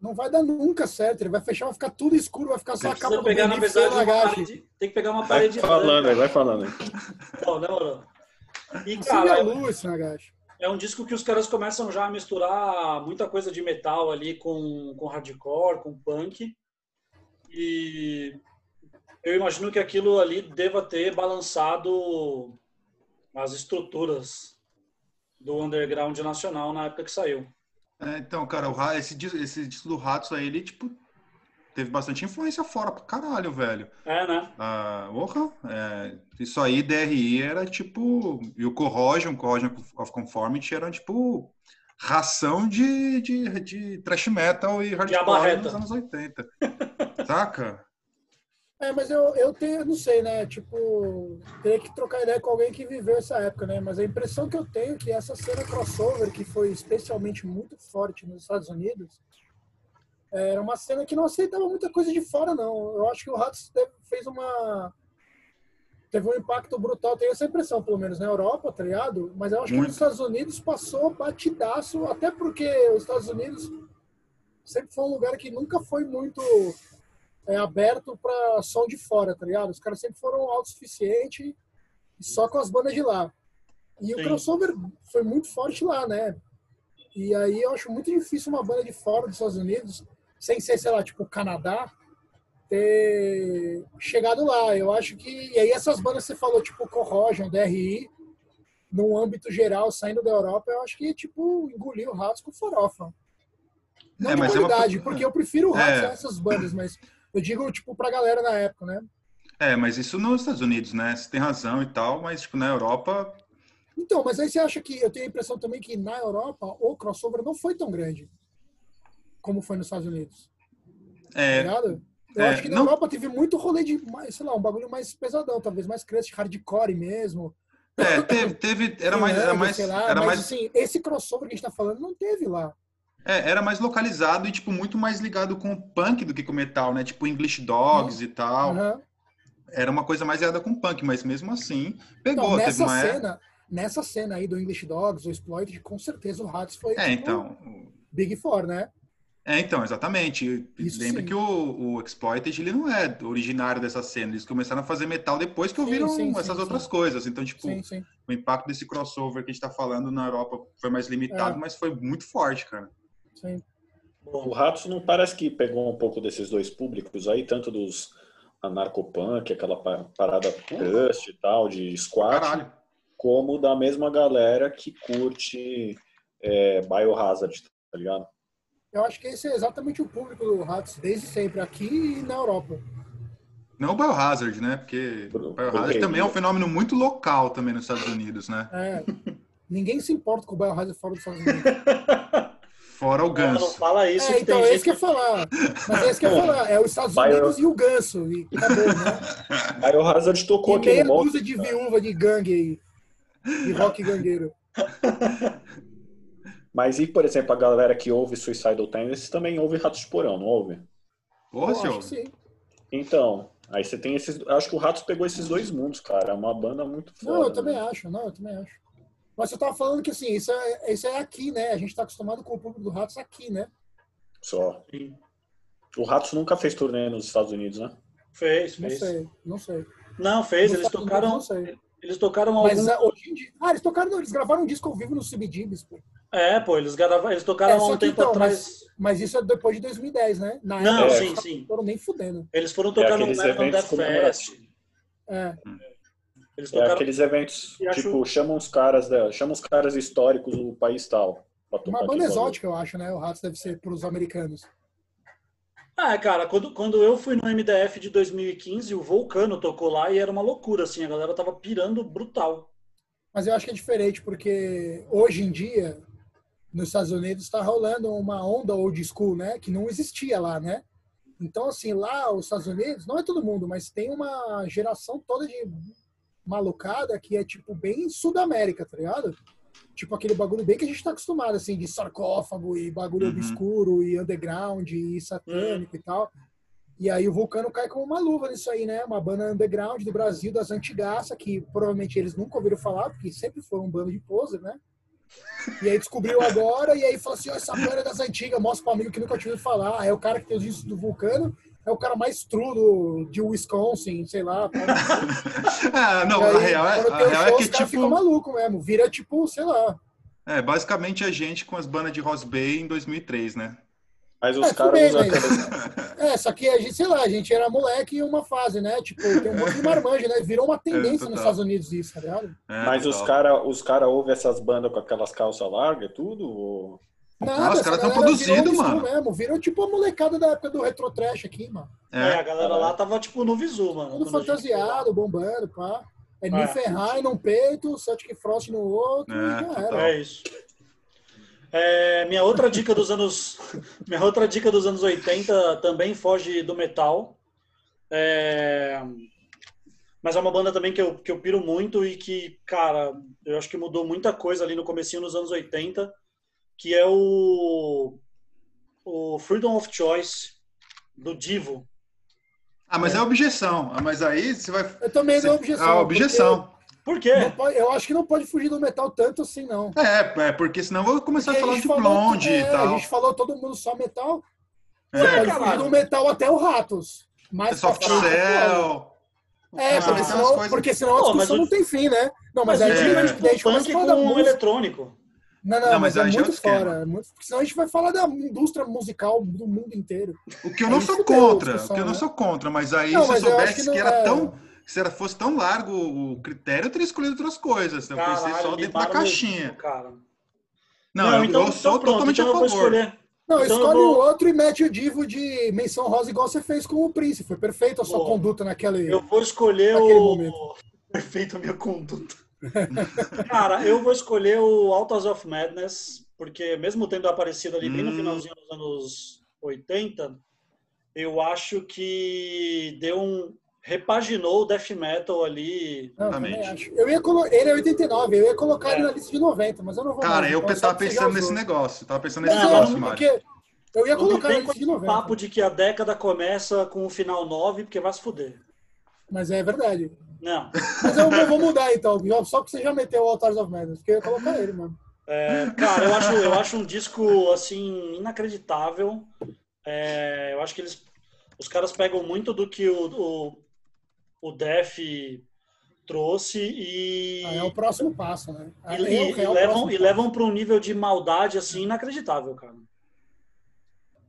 Não vai dar nunca certo. Ele vai fechar, vai ficar tudo escuro, vai ficar só a capa do pegar, na verdade, uma parede, tem que pegar uma Vai parede falando branca. aí, vai falando aí. Ó, demorou. E, cara, a luz, Nagashi. É um disco que os caras começam já a misturar muita coisa de metal ali com, com hardcore, com punk. E eu imagino que aquilo ali deva ter balançado as estruturas do underground nacional na época que saiu. É, então, cara, o esse, disco, esse disco do Ratos aí, ele, tipo, teve bastante influência fora pra caralho, velho. É, né? Ah, porra, é, isso aí, DRI era tipo. E o Corrosion, Corrosion of Conformity, era tipo ração de, de, de thrash metal e hardcore nos anos 80. Saca? É, mas eu, eu tenho, não sei, né? Tipo, teria que trocar ideia com alguém que viveu essa época, né? Mas a impressão que eu tenho é que essa cena crossover, que foi especialmente muito forte nos Estados Unidos, era uma cena que não aceitava muita coisa de fora, não. Eu acho que o Ratos fez uma. Teve um impacto brutal, tenho essa impressão, pelo menos na Europa, tá ligado? Mas eu acho que Muito. nos Estados Unidos passou batidaço, até porque os Estados Unidos sempre foi um lugar que nunca foi muito é, aberto para som de fora, tá ligado? Os caras sempre foram autossuficientes só com as bandas de lá. E o Sim. crossover foi muito forte lá, né? E aí eu acho muito difícil uma banda de fora dos Estados Unidos, sem ser, sei lá, tipo Canadá, ter chegado lá. Eu acho que. E aí essas bandas que você falou, tipo Corrosion, DRI, no âmbito geral, saindo da Europa, eu acho que, tipo, engoliu o Ratos com farofa. Não É, de mas é uma qualidade, porque eu prefiro o Ratos É. a essas bandas, mas eu digo, tipo, pra galera na época, né? É, mas isso nos Estados Unidos, né? Você tem razão e tal, mas tipo, na Europa. Então, mas aí você acha que eu tenho a impressão também que na Europa o crossover não foi tão grande como foi nos Estados Unidos. Tá É, ligado? Eu é, acho que na não- Europa teve muito rolê de, mais, sei lá, um bagulho mais pesadão, talvez mais crust hardcore mesmo. é, teve, teve- era mais, era mais, sei lá, era mas mais, assim, esse crossover que a gente tá falando não teve lá. é, era mais localizado e tipo muito mais ligado com o punk do que com o metal, né? Tipo English Dogs e tal. Aham. Era uma coisa mais ligada com o punk, mas mesmo assim pegou. Então, teve nessa uma é- cena, nessa cena aí do English Dogs, o Exploited, com certeza o Hats foi É, tipo, então. Big Four, né? É, então, exatamente. Isso Lembra sim. que o, o Exploited ele não é originário dessa cena. Eles começaram a fazer metal depois que ouviram sim, essas sim, outras sim. coisas. Então, tipo, Sim, sim. o impacto desse crossover que a gente tá falando na Europa foi mais limitado, É. mas foi muito forte, cara. sim. O Ratos não parece que pegou um pouco desses dois públicos aí, tanto dos anarcopunk, aquela pa- parada crust e tal, de squat, Caralho. como da mesma galera que curte é, Biohazard, tá ligado? Eu acho que esse é exatamente o público do Hats desde sempre, aqui e na Europa. Não o Biohazard, né? Porque o Biohazard também é um fenômeno muito local também nos Estados Unidos, né? É. Ninguém se importa com o Biohazard fora dos Estados Unidos. *laughs* Fora o Não, não Ganso. fala isso É, que então tem é gente isso que eu ia falar. Mas é isso que eu ia falar. É os Estados Bio- Unidos e o ganso. E acabou, né? Biohazard tocou aqui meia no monte. dúzia de viúva de gangue aí. De rock gangueiro. *laughs* Mas e, por exemplo, a galera que ouve Suicidal Tendencies também ouve Ratos de Porão, não ouve? Porra, Eu acho senhor. que sim. Então, aí você tem esses. Acho que o Ratos pegou esses dois mundos, cara. É uma banda muito foda. Não, eu também né? acho. Não, eu também acho. Mas eu tava falando que assim, isso é, isso é aqui, né? A gente tá acostumado com o público do Ratos aqui, né? Só. Sim. O Ratos nunca fez turnê nos Estados Unidos, né? Fez, Não fez. sei, não sei. Não, fez. Nos Eles Estados Unidos, tocaram, Não sei. Eles tocaram Mas ah, hoje em dia. Ah, eles tocaram, não, eles gravaram um disco ao vivo no CBGBs, pô. É, pô, eles, gravaram, eles tocaram É, há um tempo então, atrás. Mas isso é depois de 2010, né? Na Não, época, sim, eles sim. não foram nem fudendo. Eles foram tocar no aqueles American eventos Death Fest. comemorativos. É. Eles É tocaram... aqueles eventos, E acho- tipo, chamam os caras da, chamam os caras históricos do país tal. Uma banda exótica, eu acho, né? O Ratos deve ser pros americanos. Ah, cara, quando, quando eu fui no MDF de 2015, o Vulcano tocou lá e era uma loucura, assim, a galera tava pirando brutal. Mas eu acho que é diferente, porque hoje em dia, nos Estados Unidos, está rolando uma onda old school, né? Que não existia lá, né? Então, assim, lá, os Estados Unidos, não é todo mundo, mas tem uma geração toda de malucada que é, tipo, bem Sudamérica, tá ligado? Tipo, aquele bagulho bem que a gente tá acostumado, assim, de sarcófago e bagulho Uhum. obscuro e underground e satânico e tal. E aí o Vulcano cai como uma luva nisso aí, né? Uma banda underground do Brasil, das antigaça, que provavelmente eles nunca ouviram falar, porque sempre foram um bando de poser, né? E aí descobriu agora, e aí falou assim, ó, essa banda é das antigas, mostra pro amigo que nunca tinha ouvido falar. É o cara que tem os discos do Vulcano, é o cara mais true do, de Wisconsin, sei lá. cu. *laughs* Ah, não, aí, a real é, a real show, é que, os tipo, malucos mesmo. Vira tipo, sei lá. é, basicamente a gente com as bandas de Ross Bay em 2003, né? Mas os É, caras bem, usam mas- aqueles. *laughs* É, só que a gente, sei lá, a gente era moleque em uma fase, né? Tipo, tem um monte de marmanja, né? Virou uma *laughs* tendência total. nos Estados Unidos isso, tá ligado? É, Mas os total. caras os cara ouvem essas bandas com aquelas calças largas e tudo? Ou... Nada, Ah, os caras tão galera produzindo, mano. Mesmo. Virou tipo a molecada da época do Retro Trash aqui, mano. É, É. a galera lá tava tipo no visu, mano. Tudo gente fantasiado, bombando, pá. É É. Niflheim num peito, Celtic Frost no outro, É, e já era. É isso. É, minha outra dica dos anos *laughs* minha outra dica dos anos 80 também foge do metal. É, mas é uma banda também que eu, que eu piro muito e que, cara, eu acho que mudou muita coisa ali no comecinho dos anos 80, que é o o Freedom of Choice do Divo. Ah, mas é objeção. Ah, mas aí você vai. Eu também você- objeção. A objeção. Por quê? não pode- eu acho que não pode fugir do metal tanto assim, não. É, é, porque senão eu vou começar Porque a falar gente de blonde é, e A tal. gente falou todo mundo só metal. É. Você pode fugir do metal até o Ratos. Mas Soft pra frente, Cell. É, Ah, porque, tem senão, coisas- porque senão a Pô, discussão o- não tem fim, né? Não, mas, Mas é, a gente, é, a gente começa punk a falar da com eletrônico. Não, não, Não, mas, mas é é muito fora. é muito- porque senão a gente vai falar da indústria musical do mundo inteiro. O que eu não Aí sou contra, o que eu não né? sou contra, mas aí Não, se eu mas eu soubesse que que, não era é. tão. Se era, fosse tão largo o critério, eu teria escolhido outras coisas. Eu pensei só Caralho, dentro da caixinha. disco, cara. Não, eu, então, eu sou então pronto, totalmente então a eu favor. Não, Então eu escolhe vou- o outro e mete o divo de menção rosa igual você fez com o Prince. Foi perfeito a sua conduta naquele. Eu vou escolher o. momento. *laughs* Perfeito a minha conduta. Cara, eu vou escolher o Autos of Madness, porque mesmo tendo aparecido ali bem no Hum. finalzinho dos anos 80, eu acho que deu um. repaginou o death metal ali. Não. Eu ia colo... Ele é 89, eu ia colocar É. ele na lista de 90, mas eu não vou Cara, mais, eu então, tava pensando nesse negócio. Tava pensando nesse Não, eu negócio, Mário. porque eu ia colocar na lista de esse 90. papo de que a década começa com o final 9, porque vai se fuder. Mas é verdade. Não. Mas eu, eu vou mudar então, só porque você já meteu o Altars of Madness, porque eu ia colocar ele, mano. É, cara, eu acho, eu acho um disco assim inacreditável. É, eu acho que eles, os caras pegam muito do que o, o, o Def trouxe e, Ah, é o próximo passo, né? e, É e- é e levam e levam para um nível de maldade assim inacreditável, cara.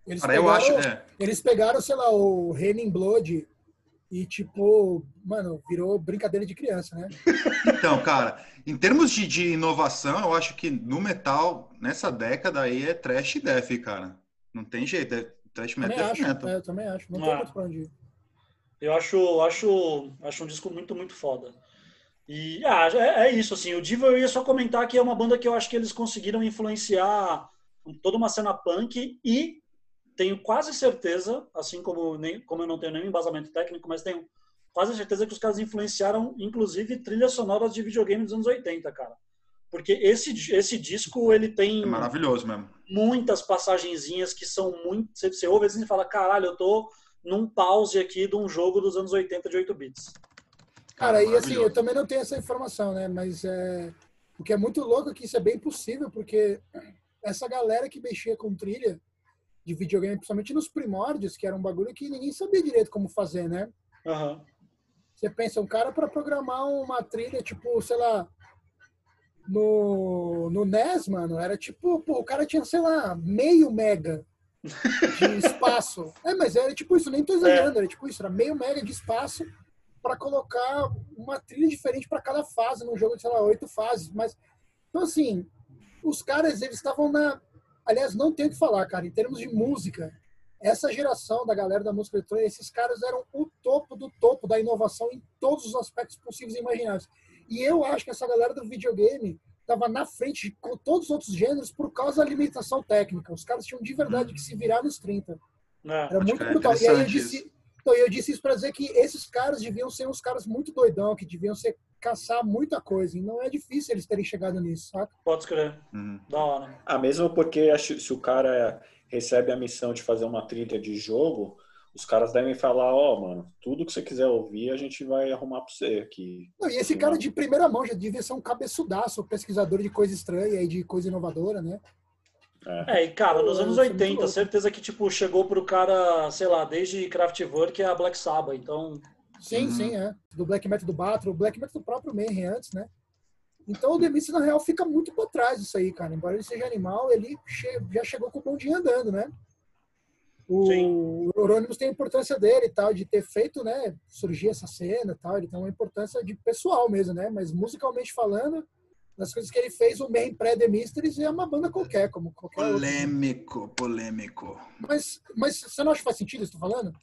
Eles Cara, eu pegaram, acho. É, eles pegaram, sei lá, o Raining Blood e, tipo, mano, virou brincadeira de criança, né? *laughs* Então, cara, em termos de, de inovação, eu acho que no metal, nessa década aí, é trash e death, cara. Não tem jeito. É trash Também metal, é acho, metal. é, eu também acho. Não tem Ah. muito pra onde ir. Eu acho, acho, acho um disco muito, muito foda. E ah, é, é isso, assim. O Divo eu ia só comentar que é uma banda que eu acho que eles conseguiram influenciar toda uma cena punk e tenho quase certeza, assim como, nem, como eu não tenho nenhum embasamento técnico, mas tenho quase certeza que os caras influenciaram, inclusive, trilhas sonoras de videogame dos anos 80, cara. Porque esse, esse disco, ele tem É maravilhoso mesmo. muitas passagenzinhas que são muito. Você, você ouve assim e fala: caralho, eu tô num pause aqui de um jogo dos anos 80 de 8 bits. Cara, e assim, eu também não tenho essa informação, né? Mas é... o que é muito louco é que isso é bem possível, porque essa galera que mexia com trilha de videogame, principalmente nos primórdios, que era um bagulho que ninguém sabia direito como fazer, né? Aham. Você pensa, um cara para programar uma trilha, tipo, sei lá, no, no NES, mano, era tipo, pô, o cara tinha, sei lá, meio mega de *laughs* espaço. É, mas era tipo isso, nem tô exagerando, era tipo isso, era meio mega de espaço para colocar uma trilha diferente para cada fase num jogo de, sei lá, oito fases. Mas, então, assim, os caras, eles estavam na. Aliás, não tem o que falar, cara, em termos de música, essa geração da galera da música eletrônica, esses caras eram o topo do topo da inovação em todos os aspectos possíveis e imagináveis. E eu acho que essa galera do videogame estava na frente de todos os outros gêneros por causa da limitação técnica. Os caras tinham de verdade que se virar nos 30. É. Era muito crer, brutal. E aí eu disse, então, eu disse isso para dizer que esses caras deviam ser uns caras muito doidão, que deviam ser caçar muita coisa. E não é difícil eles terem chegado nisso, saca? Pode escrever. Uhum. Da hora. Ah, mesmo porque se o cara recebe a missão de fazer uma trilha de jogo, os caras devem falar, ó, mano, tudo que você quiser ouvir, a gente vai arrumar pra você aqui. Não, e esse cara de primeira mão já devia ser um cabeçudaço, pesquisador de coisa estranha e de coisa inovadora, né? É, e cara, nos anos isso é muito 80, louco. certeza que, tipo, chegou pro cara, sei lá, desde Kraftwerk a Black Sabbath. Então, Sim, Uhum. sim, é. Do Black Metal do Batro, o Black Metal do próprio Mayhem antes, né? Então o Demis, na real, fica muito pra trás disso aí, cara. Embora ele seja animal, ele che- já chegou com o bondinho andando, né? O Sim. Euronymous tem a importância dele e tal, de ter feito, né, surgir essa cena e tal. Ele tem uma importância de pessoal mesmo, né? Mas musicalmente falando, das coisas que ele fez, o Man pré-The Mysteries é uma banda qualquer, como qualquer. Polêmico, polêmico. Mas, mas você não acha que faz sentido isso que eu tô falando?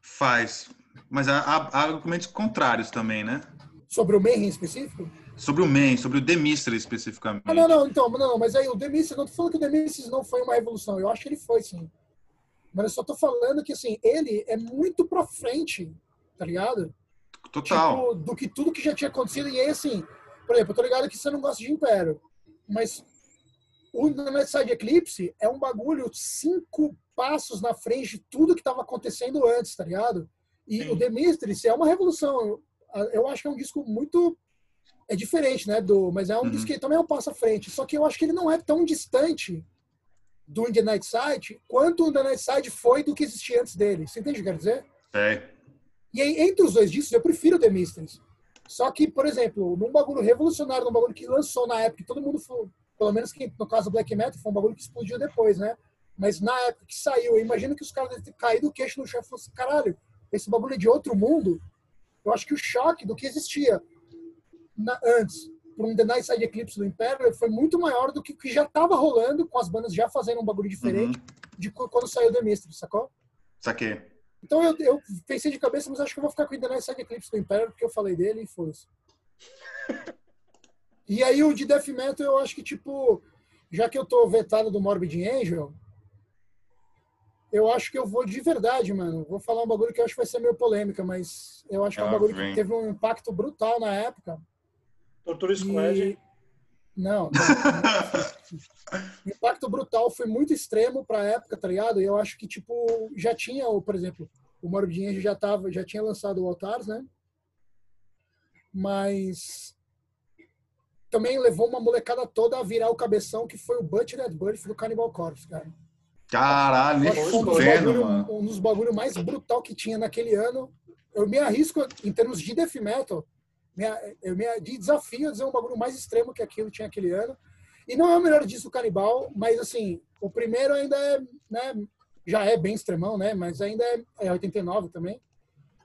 Faz. Mas há, há- há argumentos contrários também, né? Sobre o Mayhem em específico? Sobre o Man, sobre o The Mystery especificamente. Ah, não, não, então, não, mas aí o The Mysteries, não tô falando que o The Mysteries não foi uma revolução, eu acho que ele foi, sim. Mas eu só tô falando que, assim, ele é muito pra frente, tá ligado? Total. Tipo, do que tudo que já tinha acontecido. E aí, assim, por exemplo, eu tô ligado que você não gosta de Império, mas o Nightside Eclipse é um bagulho cinco passos na frente de tudo que tava acontecendo antes, tá ligado? E Sim. o The Mysteries é uma revolução. Eu, eu acho que é um disco muito. É diferente, né? Do, mas é um Uhum. disco que também é um passo à frente. Só que eu acho que ele não é tão distante do In The Night Side quanto o The Night Side foi do que existia antes dele. Você entende o que eu quero dizer? É. E aí, entre os dois discos, eu prefiro The Mysteries. Só que, por exemplo, num bagulho revolucionário, num bagulho que lançou na época, todo mundo foi, pelo menos que no caso do Black Metal, foi um bagulho que explodiu depois, né? Mas na época que saiu, eu imagino que os caras devem ter caído o queixo no chão e falaram assim, caralho, esse bagulho de outro mundo. Eu acho que o choque do que existia na- antes para um The Night Side Eclipse do Império foi muito maior do que o que já estava rolando, com as bandas já fazendo um bagulho diferente Uhum. de qu- quando saiu The Mysteries, sacou? Saquei. Então eu, eu pensei de cabeça, mas acho que eu vou ficar com o The Night Side Eclipse do Império, porque eu falei dele e foda-se. *laughs* E aí o de Death Metal, eu acho que, tipo, já que eu tô vetado do Morbid Angel, eu acho que eu vou de verdade, mano. Vou falar um bagulho que eu acho que vai ser meio polêmica, mas eu acho que é um Ah, bagulho vem. que teve um impacto brutal na época. Tortura Squad. E... Não, não. *laughs* o impacto brutal foi muito extremo pra época, tá ligado? E eu acho que, tipo, já tinha, o- por exemplo, o Morbid Angel já, tava, já tinha lançado o Altars, né? Mas também levou uma molecada toda a virar o cabeção, que foi o Butcher at Birth do Cannibal Corpse, cara. Caralho, nem um fudendo, bagulho- mano. um dos bagulho mais brutal que tinha naquele ano. Eu me arrisco, em termos de death metal, me, eu me, de desafio a dizer um bagulho mais extremo que aquilo tinha aquele ano. E não é o melhor disco do Canibal, mas assim, o primeiro ainda é, né, já é bem extremão, né, mas ainda é, é 89 também.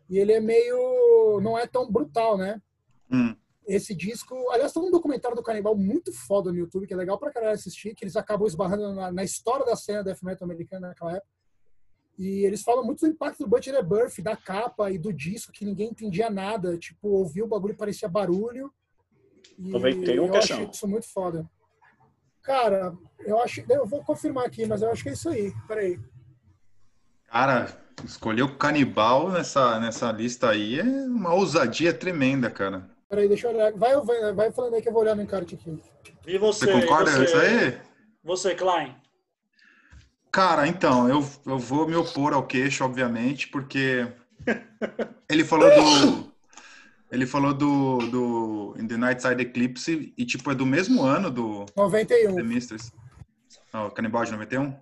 E ele é meio, não é tão brutal, né? Hum. Esse disco, aliás, tem um documentário do Canibal muito foda no YouTube, que é legal pra caralho assistir, que eles acabam esbarrando na, na história da cena death metal americana naquela época. E eles falam muito do impacto do Butcher and Birth, da capa e do disco, que ninguém entendia nada. Tipo, ouvia o bagulho parecia barulho. E 91 eu questão. isso muito foda. Cara, eu acho. Eu vou confirmar aqui, mas eu acho que é isso aí. Peraí. Cara, escolher o canibal nessa, nessa lista aí é uma ousadia tremenda, cara. Peraí, deixa eu olhar. Vai, vai, vai falando aí que eu vou olhar no encarte aqui. E você? Você concorda com isso aí? Você, Klein? Cara, então, eu, eu vou me opor ao queixo, obviamente, porque ele falou do. Ele falou do, do In the Night Side Eclipse e, tipo, é do mesmo ano do 91. The Mistress. Não, Canibal de 91?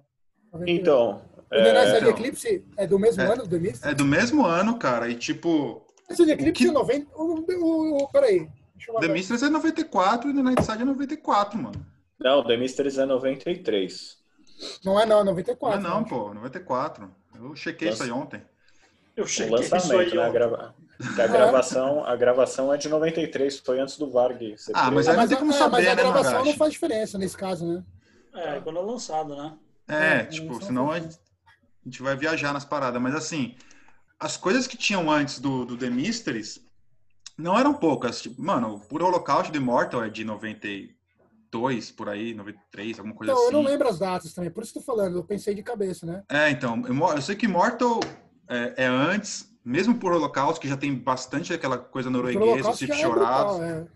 91. Então, O The Night Side então. Eclipse é do mesmo É. ano do The Mist? É do mesmo ano, cara, e, tipo, The Eclipse que- é 90. O, o, o, peraí. Deixa eu The. Mistress é 94 e The Night Side é 94, mano. não, The Mysteries é 93. Não é não, é Não 94. é não, eu acho. pô, 94. Eu chequei isso aí ontem. Eu O cheguei isso aí. lançamento, né? A, ó. grava... a gravação, a gravação é de 93, foi antes do Varg. Ah, mas aí não tem como é, saber, mas a né, gravação não faz diferença nesse caso, né? É, quando é lançado, né? É, É, tipo, não senão a a gente vai viajar nas paradas. Mas assim, as coisas que tinham antes do, do The Mysteries não eram poucas. Tipo, mano, o Puro Holocaust do Immortal é de 92, por aí, 93, alguma coisa Então, eu assim. não lembro as datas também, por isso que eu tô falando, eu pensei de cabeça, né? É, então, Immo- eu sei que Immortal é, é antes, mesmo por Holocaust, que já tem bastante aquela coisa norueguesa, o Holocausto Cif já é é.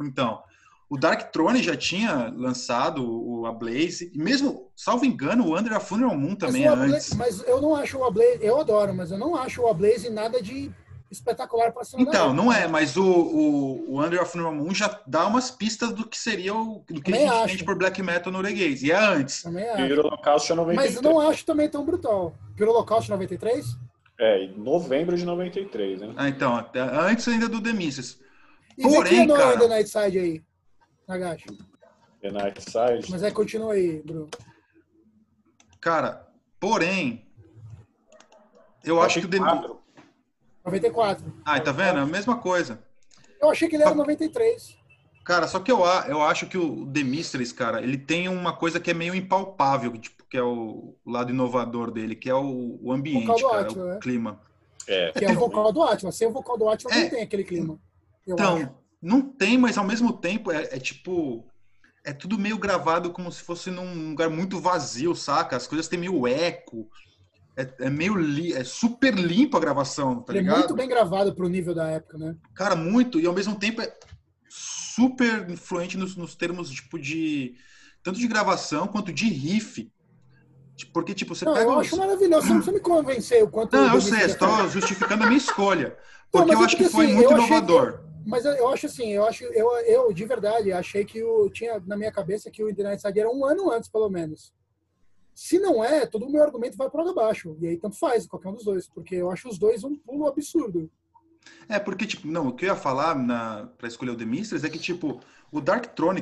Então, o Dark Throne já tinha lançado o A Blaze, e mesmo, salvo engano, o Under a Funeral Moon também é mas, o Abla- antes. mas eu não acho o Ablaze, eu adoro, mas eu não acho o Ablaze nada de espetacular pra cima Então, não é, mas o, o, o Under of Funeral Moon já dá umas pistas do que seria o do que a Também gente acho. entende por black metal norueguês. E é antes. Também E acho. o Holocausto é 93. Mas não acho também tão brutal. Pelo Holocausto 93? É, em novembro de 93, hein? Ah, então, até antes ainda do The Mises. E vê Porém, que ano cara- ainda Nightside aí, Nagashi. Side. Mas é, continua aí, Bruno. Cara, porém, eu acho que o The 94. 94. Ah, tá vendo? É a mesma coisa. Eu achei que ele era 93. Cara, só que eu, a- eu acho que o The Mysteries, cara, ele tem uma coisa que é meio impalpável, que, tipo, que é o lado inovador dele, que é o, o ambiente, Vocal do cara, Átila, o né? clima. É, Que é o vocal do Atlas. Sem o vocal do Atlas É. não tem aquele clima. Eu acho. Não tem, mas ao mesmo tempo é, é tipo. É tudo meio gravado como se fosse num lugar muito vazio, saca? As coisas têm meio eco. É, é meio. Li, é super limpa a gravação, tá é ligado? muito bem gravado pro nível da época, né? Cara, muito. E ao mesmo tempo é super influente nos, nos termos, tipo, de. Tanto de gravação quanto de riff. Tipo, Porque, tipo, você Não, pega. eu os- acho maravilhoso. Você não precisa me convencer o quanto. Não, eu sei, é estou justificando a minha escolha. Não, Porque mas eu é acho que foi assim, muito inovador. Mas eu, acho assim, eu acho, eu, eu de verdade achei que o tinha na minha cabeça que o Internet Side era um ano antes, pelo menos. Se não é, todo o meu argumento vai para abaixo. E aí tanto faz, qualquer um dos dois, porque eu acho os dois um pulo absurdo. É, porque, tipo, não, o que eu ia falar na, pra escolher o The Mistress é que, tipo, o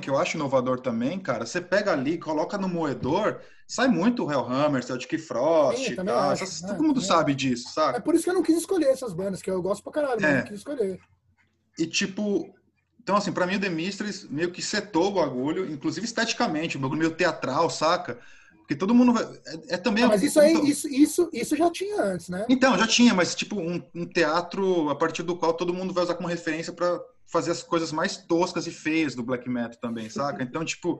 que eu acho inovador também, cara, você pega ali, coloca no moedor, sai muito o Hellhammer, Celtic Frost Sim, tal. acho, essas- né, todo mundo sabe disso, É sabe? por isso que eu não quis escolher essas bandas, que eu gosto pra caralho, mas É. eu não quis escolher. E, tipo, então, assim, pra mim o The Mistress meio que setou o bagulho, inclusive esteticamente, o bagulho meio teatral, saca? Porque todo mundo vai. É, é também. Ah, mas isso aí, então- isso, isso, isso já tinha antes, né? Então, já tinha, mas tipo um, um teatro a partir do qual todo mundo vai usar como referência pra fazer as coisas mais toscas e feias do black metal também, saca? Então, tipo,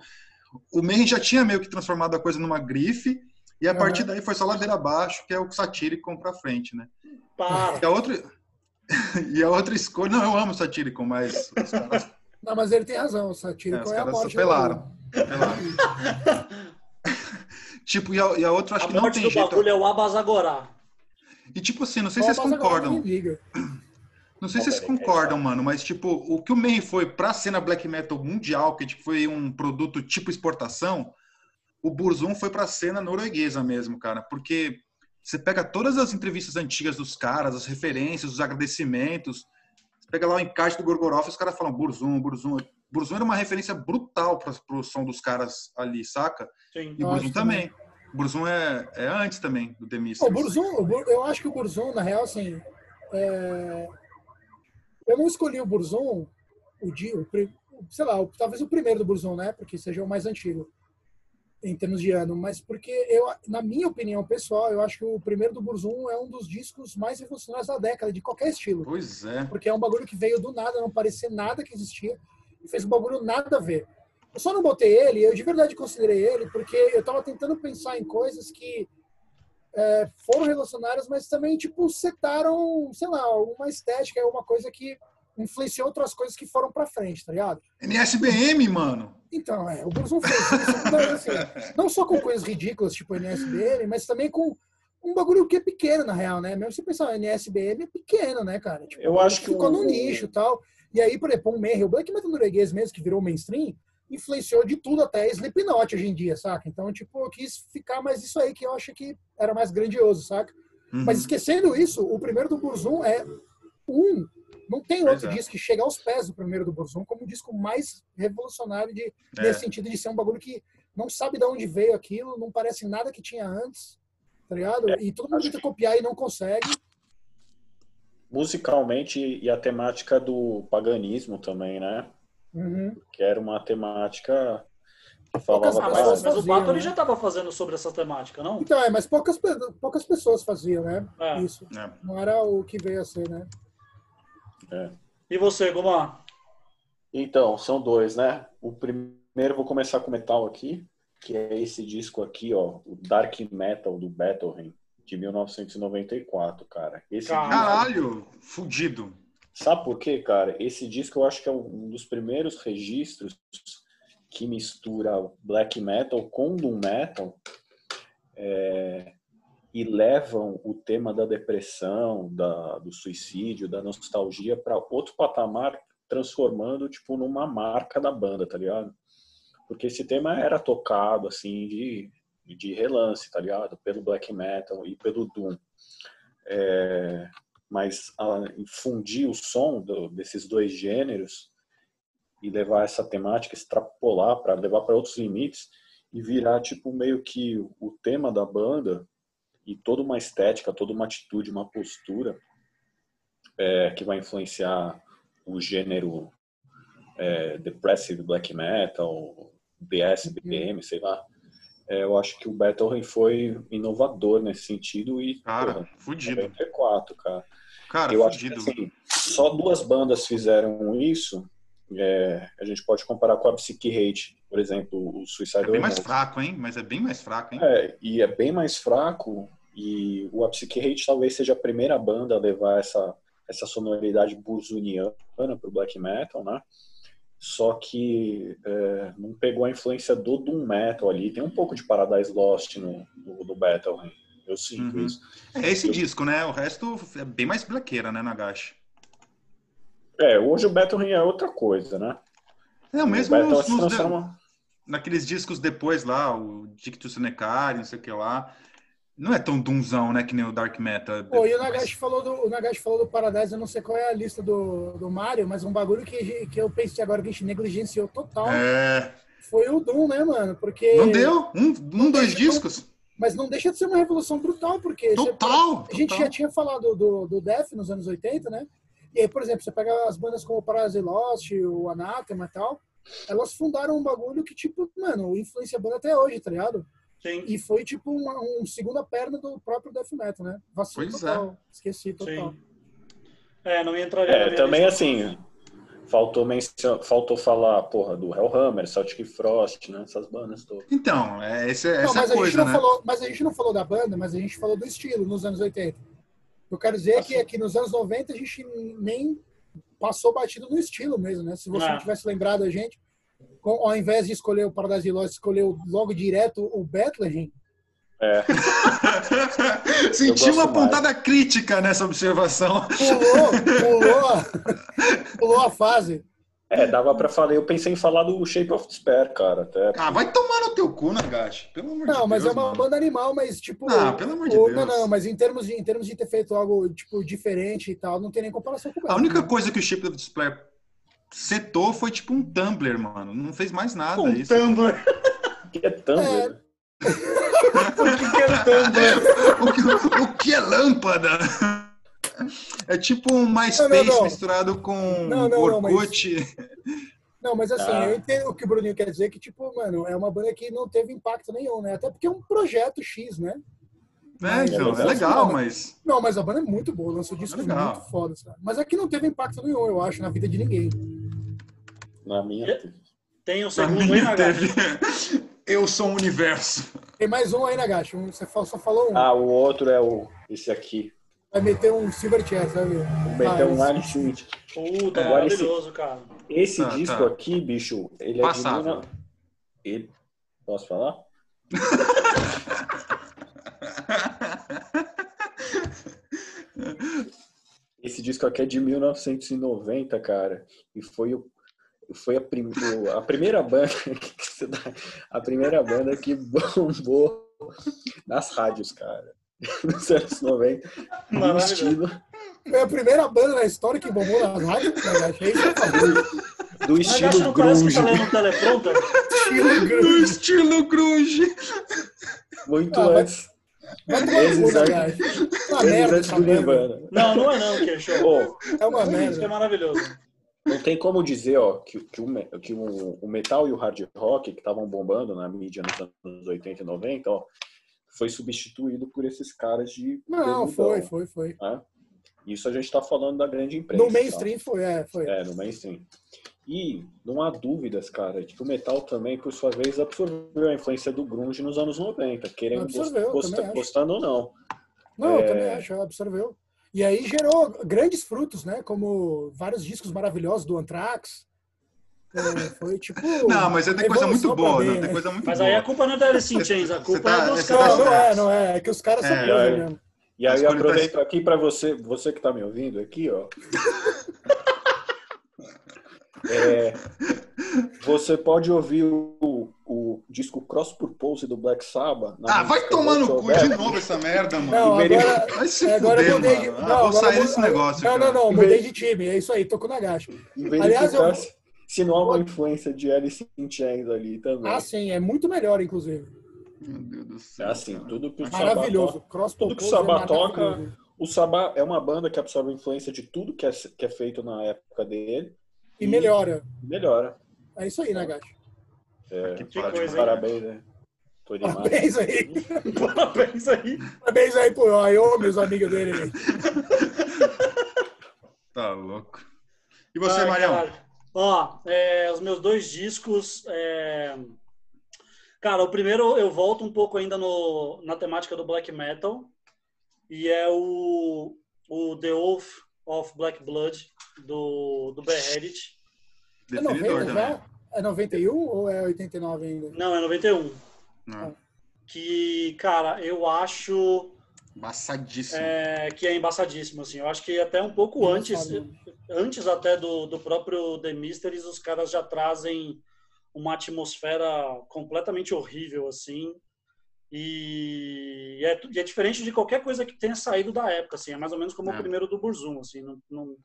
o Mayhem já tinha meio que transformado a coisa numa grife e a Aham. partir daí foi só ladeira abaixo, que é o Satyricon pra frente, né? Para. E a outra *laughs* e a outra escolha, não, eu amo o Satyricon, mas os caras, Não, mas ele tem razão, o é, satírico os é, a caras morte. apelaram. *laughs* tipo, e a, e a outra acho A que não morte tem do jeito. bagulho é o Abazagorá. E tipo assim, não sei se vocês concordam. *clears throat* Não sei se vocês concordam, mano, mas tipo, o que o Mayhem foi pra cena black metal mundial, que tipo, foi um produto tipo exportação, o Burzum foi pra cena norueguesa mesmo, cara, porque você pega todas as entrevistas antigas dos caras, as referências, os agradecimentos, você pega lá o encarte do Gorgoroth, os caras falam Burzum, Burzum. Burzum era uma referência brutal pra, pro som dos caras ali, saca? Sim. E o Burzum acho também. O Burzum é, é antes também do O. Burzum, o Bur- eu acho que o Burzum, na real, assim. é, Eu não escolhi o Burzum, o dia, o, sei lá, o- talvez o primeiro do Burzum, né? Porque seja o mais antigo, em termos de ano. Mas porque, eu, na minha opinião pessoal, eu acho que o primeiro do Burzum é um dos discos mais revolucionários da década, de qualquer estilo. Pois é. Porque é um bagulho que veio do nada, não parecia nada que existia, e fez um bagulho nada a ver. Eu só não botei ele, eu de verdade considerei ele, porque eu tava tentando pensar em coisas que é, foram revolucionárias, mas também, tipo, setaram, sei lá, uma estética, uma coisa que influenciou outras coisas que foram pra frente, tá ligado? NSBM, mano. Então, é, o fez isso, não, assim, não só com coisas ridículas, tipo NSBM, mas também com um bagulho que é pequeno, na real, né? Mesmo se pensar, o NSBM é pequeno, né, cara? Tipo, Eu acho que ficou o- no nicho e tal. E aí, por exemplo, o Mayhem, o black metal norueguês mesmo, que virou mainstream, influenciou de tudo até Slipknot hoje em dia, saca? Então, tipo, eu quis ficar mais isso aí que eu acho que era mais grandioso, saca? Uhum. Mas esquecendo isso, o primeiro do Burzum é um. Não tem Pois outro é. disco que chega aos pés do primeiro do Burzum como o disco mais revolucionário de, É. nesse sentido de ser um bagulho que não sabe de onde veio aquilo, não parece nada que tinha antes, tá ligado? É, e todo mundo tenta copiar e não consegue. musicalmente e a temática do paganismo também, né? Uhum. Que era uma temática que Poucas falava Ah, pessoas mas, mas o Bato ele né? já estava fazendo sobre essa temática, não? Então, é, mas poucas, poucas pessoas faziam, né? É. Isso. É. Não era o que veio a ser, né? E você, Goma? Então, são dois, né? O primeiro vou começar com metal aqui, que é esse disco aqui, ó, o Dark Metal do Bettelheim, de 1994, cara. Esse Caralho. disco, Caralho, fudido. sabe por quê, cara? Esse disco eu acho que é um dos primeiros registros que mistura black metal com doom metal é, e levam o tema da depressão, da, do suicídio, da nostalgia para outro patamar, transformando tipo numa marca da banda, tá ligado? Porque esse tema era tocado assim de de relance, tá ligado? Pelo black metal e pelo doom. É, mas a, fundir o som do, desses dois gêneros e levar essa temática, extrapolar para levar para outros limites e virar tipo meio que o tema da banda e toda uma estética, toda uma atitude, uma postura é, que vai influenciar o gênero é, depressive black metal, BS, BPM, sei lá. É, eu acho que o Battle foi inovador nesse sentido e Cara, porra, fudido. 94, cara. Cara, eu acho que fudido. assim, só duas bandas fizeram isso. é, a gente pode comparar com a Psyche Hate, por exemplo, o É Suicidal bem mais fraco, hein? Mas é bem mais fraco, hein? É, e é bem mais fraco. E o A Psyche Hate talvez seja a primeira banda a levar essa, essa sonoridade burzuniana pro black metal, né? Só que é, não pegou a influência do Doom Metal ali. Tem um pouco de Paradise Lost no, no, hein? Eu sinto Uhum. isso. É esse disco, né? O resto é bem mais blaqueira, né, Nagashi? É, hoje o Battle é outra coisa, né? É, o mesmo Battle nos, nos- transforma... naqueles discos depois lá, o Dictus Senecari, não sei o que lá. Não é tão dunzão, né, que nem o Dark Metal. Pô, e o Nagashi falou do, o Nagashi falou do Paradise, eu não sei qual é a lista do, do Mario, mas um bagulho que, que eu pensei agora que a gente negligenciou total É, foi o Doom, né, mano? Porque. não deu? Um, um dois discos? Mas não deixa de ser uma revolução brutal, porque. você- Total! a gente total. já tinha falado do, do Def nos anos 80, né? E aí, por exemplo, você pega as bandas como o Paradise Lost, o Anathema e tal, elas fundaram um bagulho que, tipo, mano, influencia a banda até hoje, tá ligado? Sim. E foi, tipo, uma um segunda perna do próprio Death Metal, né? Vacilo Pois total. Esqueci total. Sim. É, não entraria É, também lista. assim, faltou, mencio- faltou falar, porra, do Hellhammer, Celtic Frost, né? Essas bandas todas. Então, é, esse, Não, essa é mas a a, gente coisa, não né? falou, mas a gente não falou da banda, mas a gente falou do estilo nos anos 80. Eu quero dizer que aqui nos anos 90 a gente nem passou batido no estilo mesmo, né? Se você É. não tivesse lembrado a gente, ao invés de escolher o Paradise Lost, escolheu logo direto o Bethlehem. É, *laughs* Senti Eu uma pontada crítica nessa observação. Pulou, pulou, a- *laughs* pulou a fase. é, dava pra falar, eu pensei em falar do Shape of Despair, cara, até. Ah, vai tomar no teu cu, Nagashi. Pelo amor de Não, mas Deus, é uma mano. banda animal, mas tipo. Ah, pelo amor de o- Deus. Não, não, mas em termos, de, em termos de ter feito algo tipo diferente e tal, não tem nem comparação com o A única coisa que o Shape of Display setou foi tipo um Tumblr, mano. Não fez mais nada Um isso. Tumblr. O que é Tumblr? É. *laughs* O que que é Tumblr? *laughs* o, que, o que é lâmpada? É tipo um MySpace Não, não, não. misturado com Não, não, não, Orkut. Não, mas assim, Ah. eu entendo o que o Bruninho quer dizer, que, tipo, mano, é uma banda que não teve impacto nenhum, né? Até porque é um projeto X, né? É, então, é Mas- legal, mas. Não, mas a banda é muito boa, lançou discos legal. muito fodas, cara. Mas aqui não teve impacto nenhum, eu acho, na vida de ninguém. Na minha. Tem o Na segundo aí, teve. *laughs* Eu sou o universo. Tem mais um aí, Nagashi, um, você só falou um. Ah, o outro é o esse aqui. Vai meter um Silver Chess, vai ver. Vou meter Ah, um esse- in Chains. Puta, esse- maravilhoso, cara. Esse Tá, disco tá. aqui, bicho, ele é Passável. de. 19 Ele... Posso falar? *laughs* Esse disco aqui é de 1990, cara. E foi o foi a, prim- a primeira banda *laughs* que dá- a primeira banda que bombou nas rádios, cara. *laughs* Nos anos 90. Do Maravilhoso. estilo, Foi a primeira banda na história que bombou nas rádios, isso falo. do Nagashi estilo não parece que grunge. tá *laughs* Do estilo grunge. Muito Ah, antes. No cu, Vezes. Uma Vezes merda antes do. Nirvana. Não, não é não, que é show. Ô, É uma Isso que é merda. maravilhoso. Não tem como dizer ó, que, que, o, que o, o metal e o hard rock que estavam bombando na mídia nos anos 80 e 90, ó, foi substituído por esses caras de. Não, foi, foi, foi. né? Isso a gente está falando da grande imprensa. No mainstream foi, é, foi. Tá? É, no mainstream. E não há dúvidas, cara, de que o metal também, por sua vez, absorveu a influência do grunge nos anos 90, querendo Absorveu, gost- gostando ou não. Não, eu É. também acho, absorveu. E aí gerou grandes frutos, né? Como vários discos maravilhosos do Anthrax. É, foi tipo. Não, mas tem coisa muito boa, bem, não, tem né? coisa muito Mas boa. aí a culpa não é da Alice in Chains, a Você culpa tá- é dos Não, caras. não certo. é, não é. É que os caras são É, bons é. mesmo. E aí eu coisas aproveito tá- aqui para você, você que está me ouvindo aqui, ó. *laughs* É, você pode ouvir o, o disco Cross Purpose do Black Sabbath. na Ah, vai tomar no cu de novo essa merda, mano. Não, agora. *laughs* Vai se é, agora eu fuder, mudei de. Não, Ah, vou agora sair desse negócio, Não, cara. não, não, mudei de time. É isso aí, tô com o Nagashi. E Aliás, eu- se- não há uma influência de Alice in Chains ali também. Ah, sim, é muito melhor, inclusive. Meu Deus do É céu. assim, tudo que o Maravilhoso. Sabbath Cross tudo que o é Sabbath toca-. O Sabá é uma banda que absorve influência de tudo que é, que é feito na época dele E melhora. Melhora. É isso aí, Nagashi. É, Que coisa, parabéns, né? Parabéns aí. *laughs* Parabéns aí. Parabéns aí pro Ayo, meus amigos dele. aí. *laughs* Tá louco. E você, Ai, Marião? Ó, é, os meus dois discos. é, Cara, o primeiro eu volto um pouco ainda no, na temática do black metal. E é o, o The Oath of Black Blood, do, do Beherit. É Definidor 90 também. já? É 91 ou é 89 ainda? Não, é 91. Não. Que, cara, eu acho Embaçadíssimo. é, que é embaçadíssimo, assim. Eu acho que até um pouco antes, antes até do, do próprio The Mysteries, os caras já trazem uma atmosfera completamente horrível, assim. E é, e é diferente de qualquer coisa que tenha saído da época, assim. É mais ou menos como É. o primeiro do Burzum, assim. Não, não-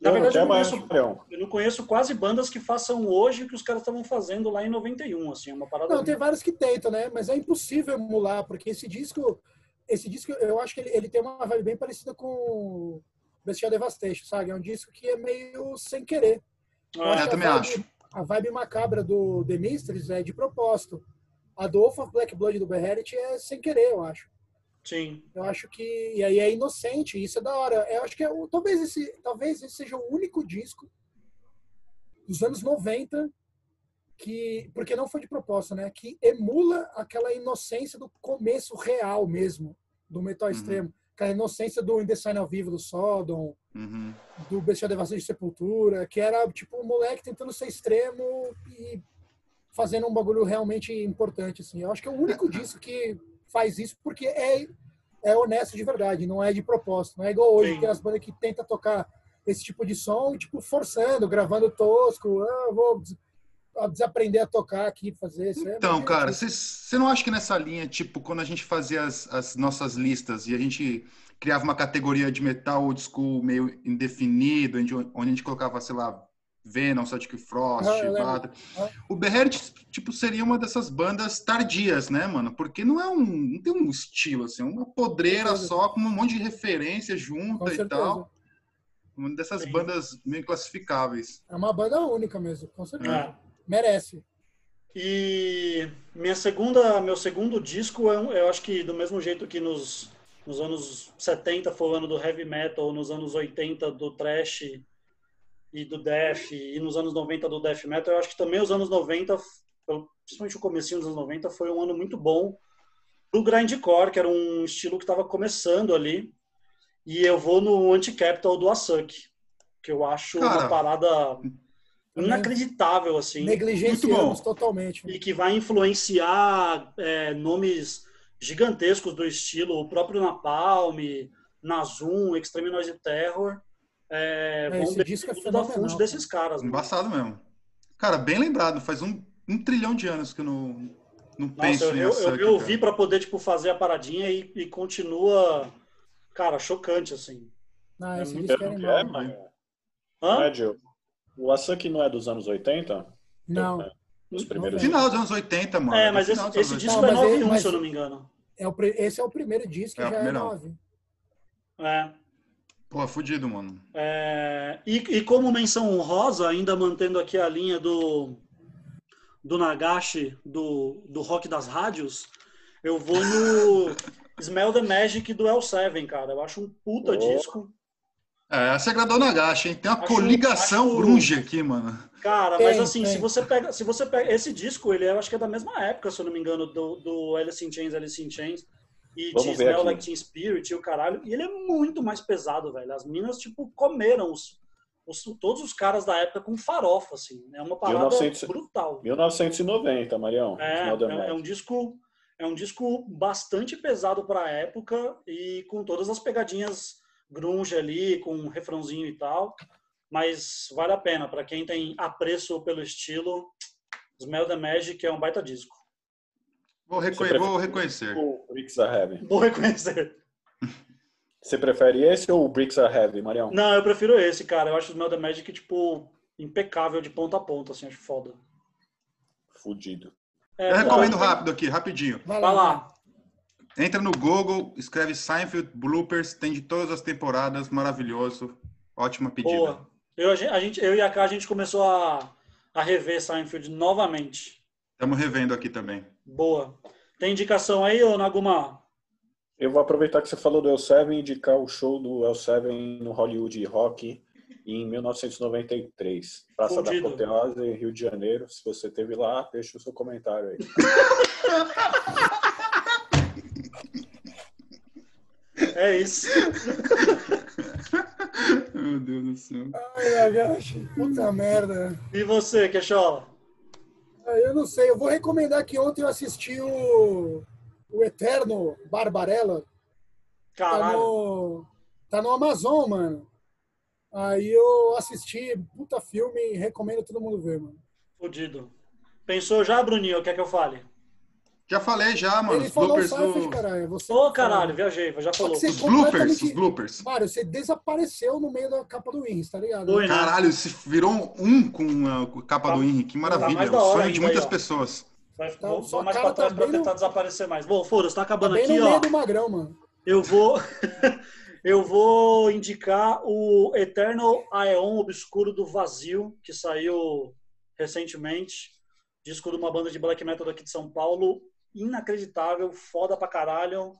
Na Na verdade, eu não, conheço, eu não conheço quase bandas que façam hoje o que os caras estavam fazendo lá em 91, assim. É uma parada... Não, tem vários que tentam, né? Mas é impossível emular, porque esse disco, esse disco, eu acho que ele, ele tem uma vibe bem parecida com Bestial Devastation, sabe? É um disco que é meio sem querer. Ah, eu que também a vibe, acho. A vibe macabra do The Mysteries é de propósito. A do Wolf of Black Blood do Beherit é sem querer, eu acho. Sim. Eu acho que e aí é inocente, isso é da hora. Eu acho que é, o- talvez esse, talvez esse seja o único disco dos anos 90 que, porque não foi de propósito, né, que emula aquela inocência do começo real mesmo do metal Uhum. extremo, aquela inocência do In The Sign ao Vivo do Sodom, Uhum. do Bestial Devastação de Sepultura, que era tipo um moleque tentando ser extremo e fazendo um bagulho realmente importante assim. Eu acho que é o único *laughs* disco que faz isso porque é é honesto de verdade, não é de propósito, não é igual hoje Sim. que as bandas que tenta tocar esse tipo de som, tipo forçando, gravando tosco, ah, vou desaprender a tocar aqui, fazer isso. é Então, meio cara, você não acha que nessa linha, tipo, quando a gente fazia as, as nossas listas e a gente criava uma categoria de metal old school meio indefinido, onde, onde a gente colocava, sei lá, Venom, Celtic Frost, Ah, eu lembro. Vata, Ah. o Beherit, tipo, seria uma dessas bandas tardias, né, mano? Porque não é um, não tem um estilo, assim, é uma podreira só, com um monte de referência Com junta e certeza. tal. Uma dessas Sim. bandas meio classificáveis. É uma banda única mesmo, com certeza. É. Merece. E minha segunda, meu segundo disco, é um- eu acho que do mesmo jeito que nos, nos anos 70 foi o ano do heavy metal, nos anos 80 do thrash e do death, e nos anos 90 do death metal, eu acho que também os anos 90, eu- principalmente o comecinho dos anos 90, foi um ano muito bom pro grindcore, que era um estilo que estava começando ali. E eu vou no Anti-Capital do Asuk, que eu acho Cara, uma parada inacreditável, assim Negligenciamos totalmente. e que vai influenciar é, nomes gigantescos do estilo, o próprio Napalm, Nazum, Extreme Noise Terror, é, É, vão disco é da fonte desses caras. mano. Embaçado mesmo. Cara, bem lembrado. Faz um, um trilhão de anos que eu não, não penso Nossa, eu, em eu, Asaki, eu ouvi para poder tipo fazer a paradinha e, e continua, cara, chocante assim. Ah, esse É disco é que animal. é, mas... Hã? Gil? O Asaki não é dos anos 80? Não, É, Os primeiros. Não, Final dos anos 80, mano. É, mas esse, dos esse 80. disco Não, é mas ele- 9 mas- se eu não me engano. é o, esse é o primeiro disco que É o já é primeirão. 9. É. Pô, fudido, mano. É, e, e como menção honrosa, ainda mantendo aqui a linha do, do Nagashi, do, do rock das rádios, eu vou no *laughs* Smell the Magic do L7, cara. Eu acho um puta Oh. disco. É, você agradou o Nagashi, hein? Tem uma Acho- coligação acho- grunge aqui, mano. Cara, Tem, mas assim, tem. se você pega, se você pega esse disco, ele é, eu acho que é da mesma época, se eu não me engano, do, do Alice in Chains, Alice in Chains e Vamos de Smell. Like Teen Spirit e o caralho. E ele é muito mais pesado, velho. As minas tipo comeram os, os- todos os caras da época com farofa, assim. É uma parada 1900 brutal. 1990, Marião. É, é, é um disco é um disco bastante pesado para a época e com todas as pegadinhas grunge ali, com um refrãozinho e tal. Mas vale a pena para quem tem apreço pelo estilo. Smell the Magic é um baita disco. Vou, reconhe- vou reconhecer. O Bricks Are Heavy. Vou reconhecer. *laughs* Você prefere esse ou o Bricks Are Heavy, Marião? Não, eu prefiro esse, cara. Eu acho o Smell the Magic tipo impecável de ponta a ponta, assim, acho foda. Fudido. É, Eu recomendo rápido aqui, rapidinho. Vai Vai lá. lá. Entra no Google, escreve Seinfeld Bloopers, tem de todas as temporadas, maravilhoso. Ótima pedida. Boa. Eu, a gente, eu e a K, a gente começou a, a rever Seinfeld novamente. Estamos revendo aqui também. Boa. Tem indicação aí, ô Naguma? Eu vou aproveitar que você falou do El7 e indicar o show do El7 no Hollywood Rock em 1993. Praça Fudido. da Apoteose, Rio de Janeiro. Se você esteve lá, deixa o seu comentário aí. *laughs* É isso. *laughs* Meu Deus do céu. Ai, Agache, puta merda. E você, Queixola? Eu não sei, eu vou recomendar que ontem eu assisti o, o Eterno Barbarella. Tá Caralho. no, tá no Amazon, mano. Aí eu assisti, puta filme, recomendo todo mundo ver, mano. Fudido. Pensou já, Bruninho? Quer que eu fale? Já falei já, mano. Ele Os falou bloopers Seinfeld, do... caralho. Você Ô, caralho, viajei, já Só falou. você Os bloopers, completamente- os bloopers. Mário, você desapareceu no meio da capa do Wings, tá ligado? Foi, né? Caralho, se virou um com a capa Tá- do Henrique. Que maravilha. mais é da o sonho de aí, muitas ó. pessoas. Vai, Tá, vou, sua vou mais pra trás tá pra tentar no- desaparecer mais. Bom, Foros, tá Tá acabando bem aqui, no meio ó. do magrão, mano. Eu vou. *laughs* eu vou indicar o Eternal Aeon Obscuro do Vazio, que saiu recentemente. Disco de uma banda de black metal daqui de São Paulo. Inacreditável, foda pra caralho.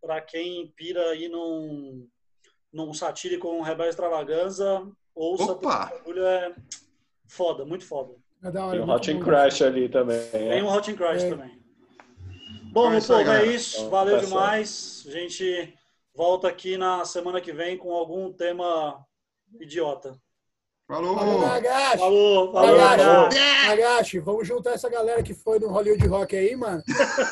Pra quem pira aí num, num satírico com Rebel Extravaganza, ouça, porque Opa! o bagulho é foda, muito foda. É da hora, Tem muito Hot and. Crash ali também. Tem né? um Hot and Crash É. também. Bom, meu povo, é isso. Então, Valeu tá certo. demais. A gente volta aqui na semana que vem com algum tema idiota. Falou! Falou, Nagashi. Falou, falou, Nagashi. galera. Nagashi, vamos juntar essa galera que foi no Hollywood Rock aí, mano.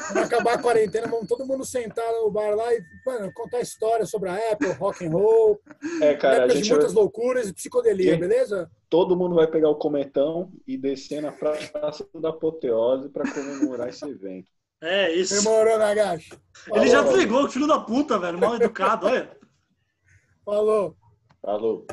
Quando acabar a quarentena, vamos todo mundo sentar no bar lá e, mano, contar histórias sobre a Apple, rock and roll, É, cara, a épocas de gente muitas loucuras e psicodelia, Sim. beleza? todo mundo vai pegar o cometão e descer na Praça da Apoteose para comemorar esse evento. É isso. Demorou, Nagashi. Ele já Falou. pegou, filho da puta, velho. Mal educado, olha. Falou. Falou.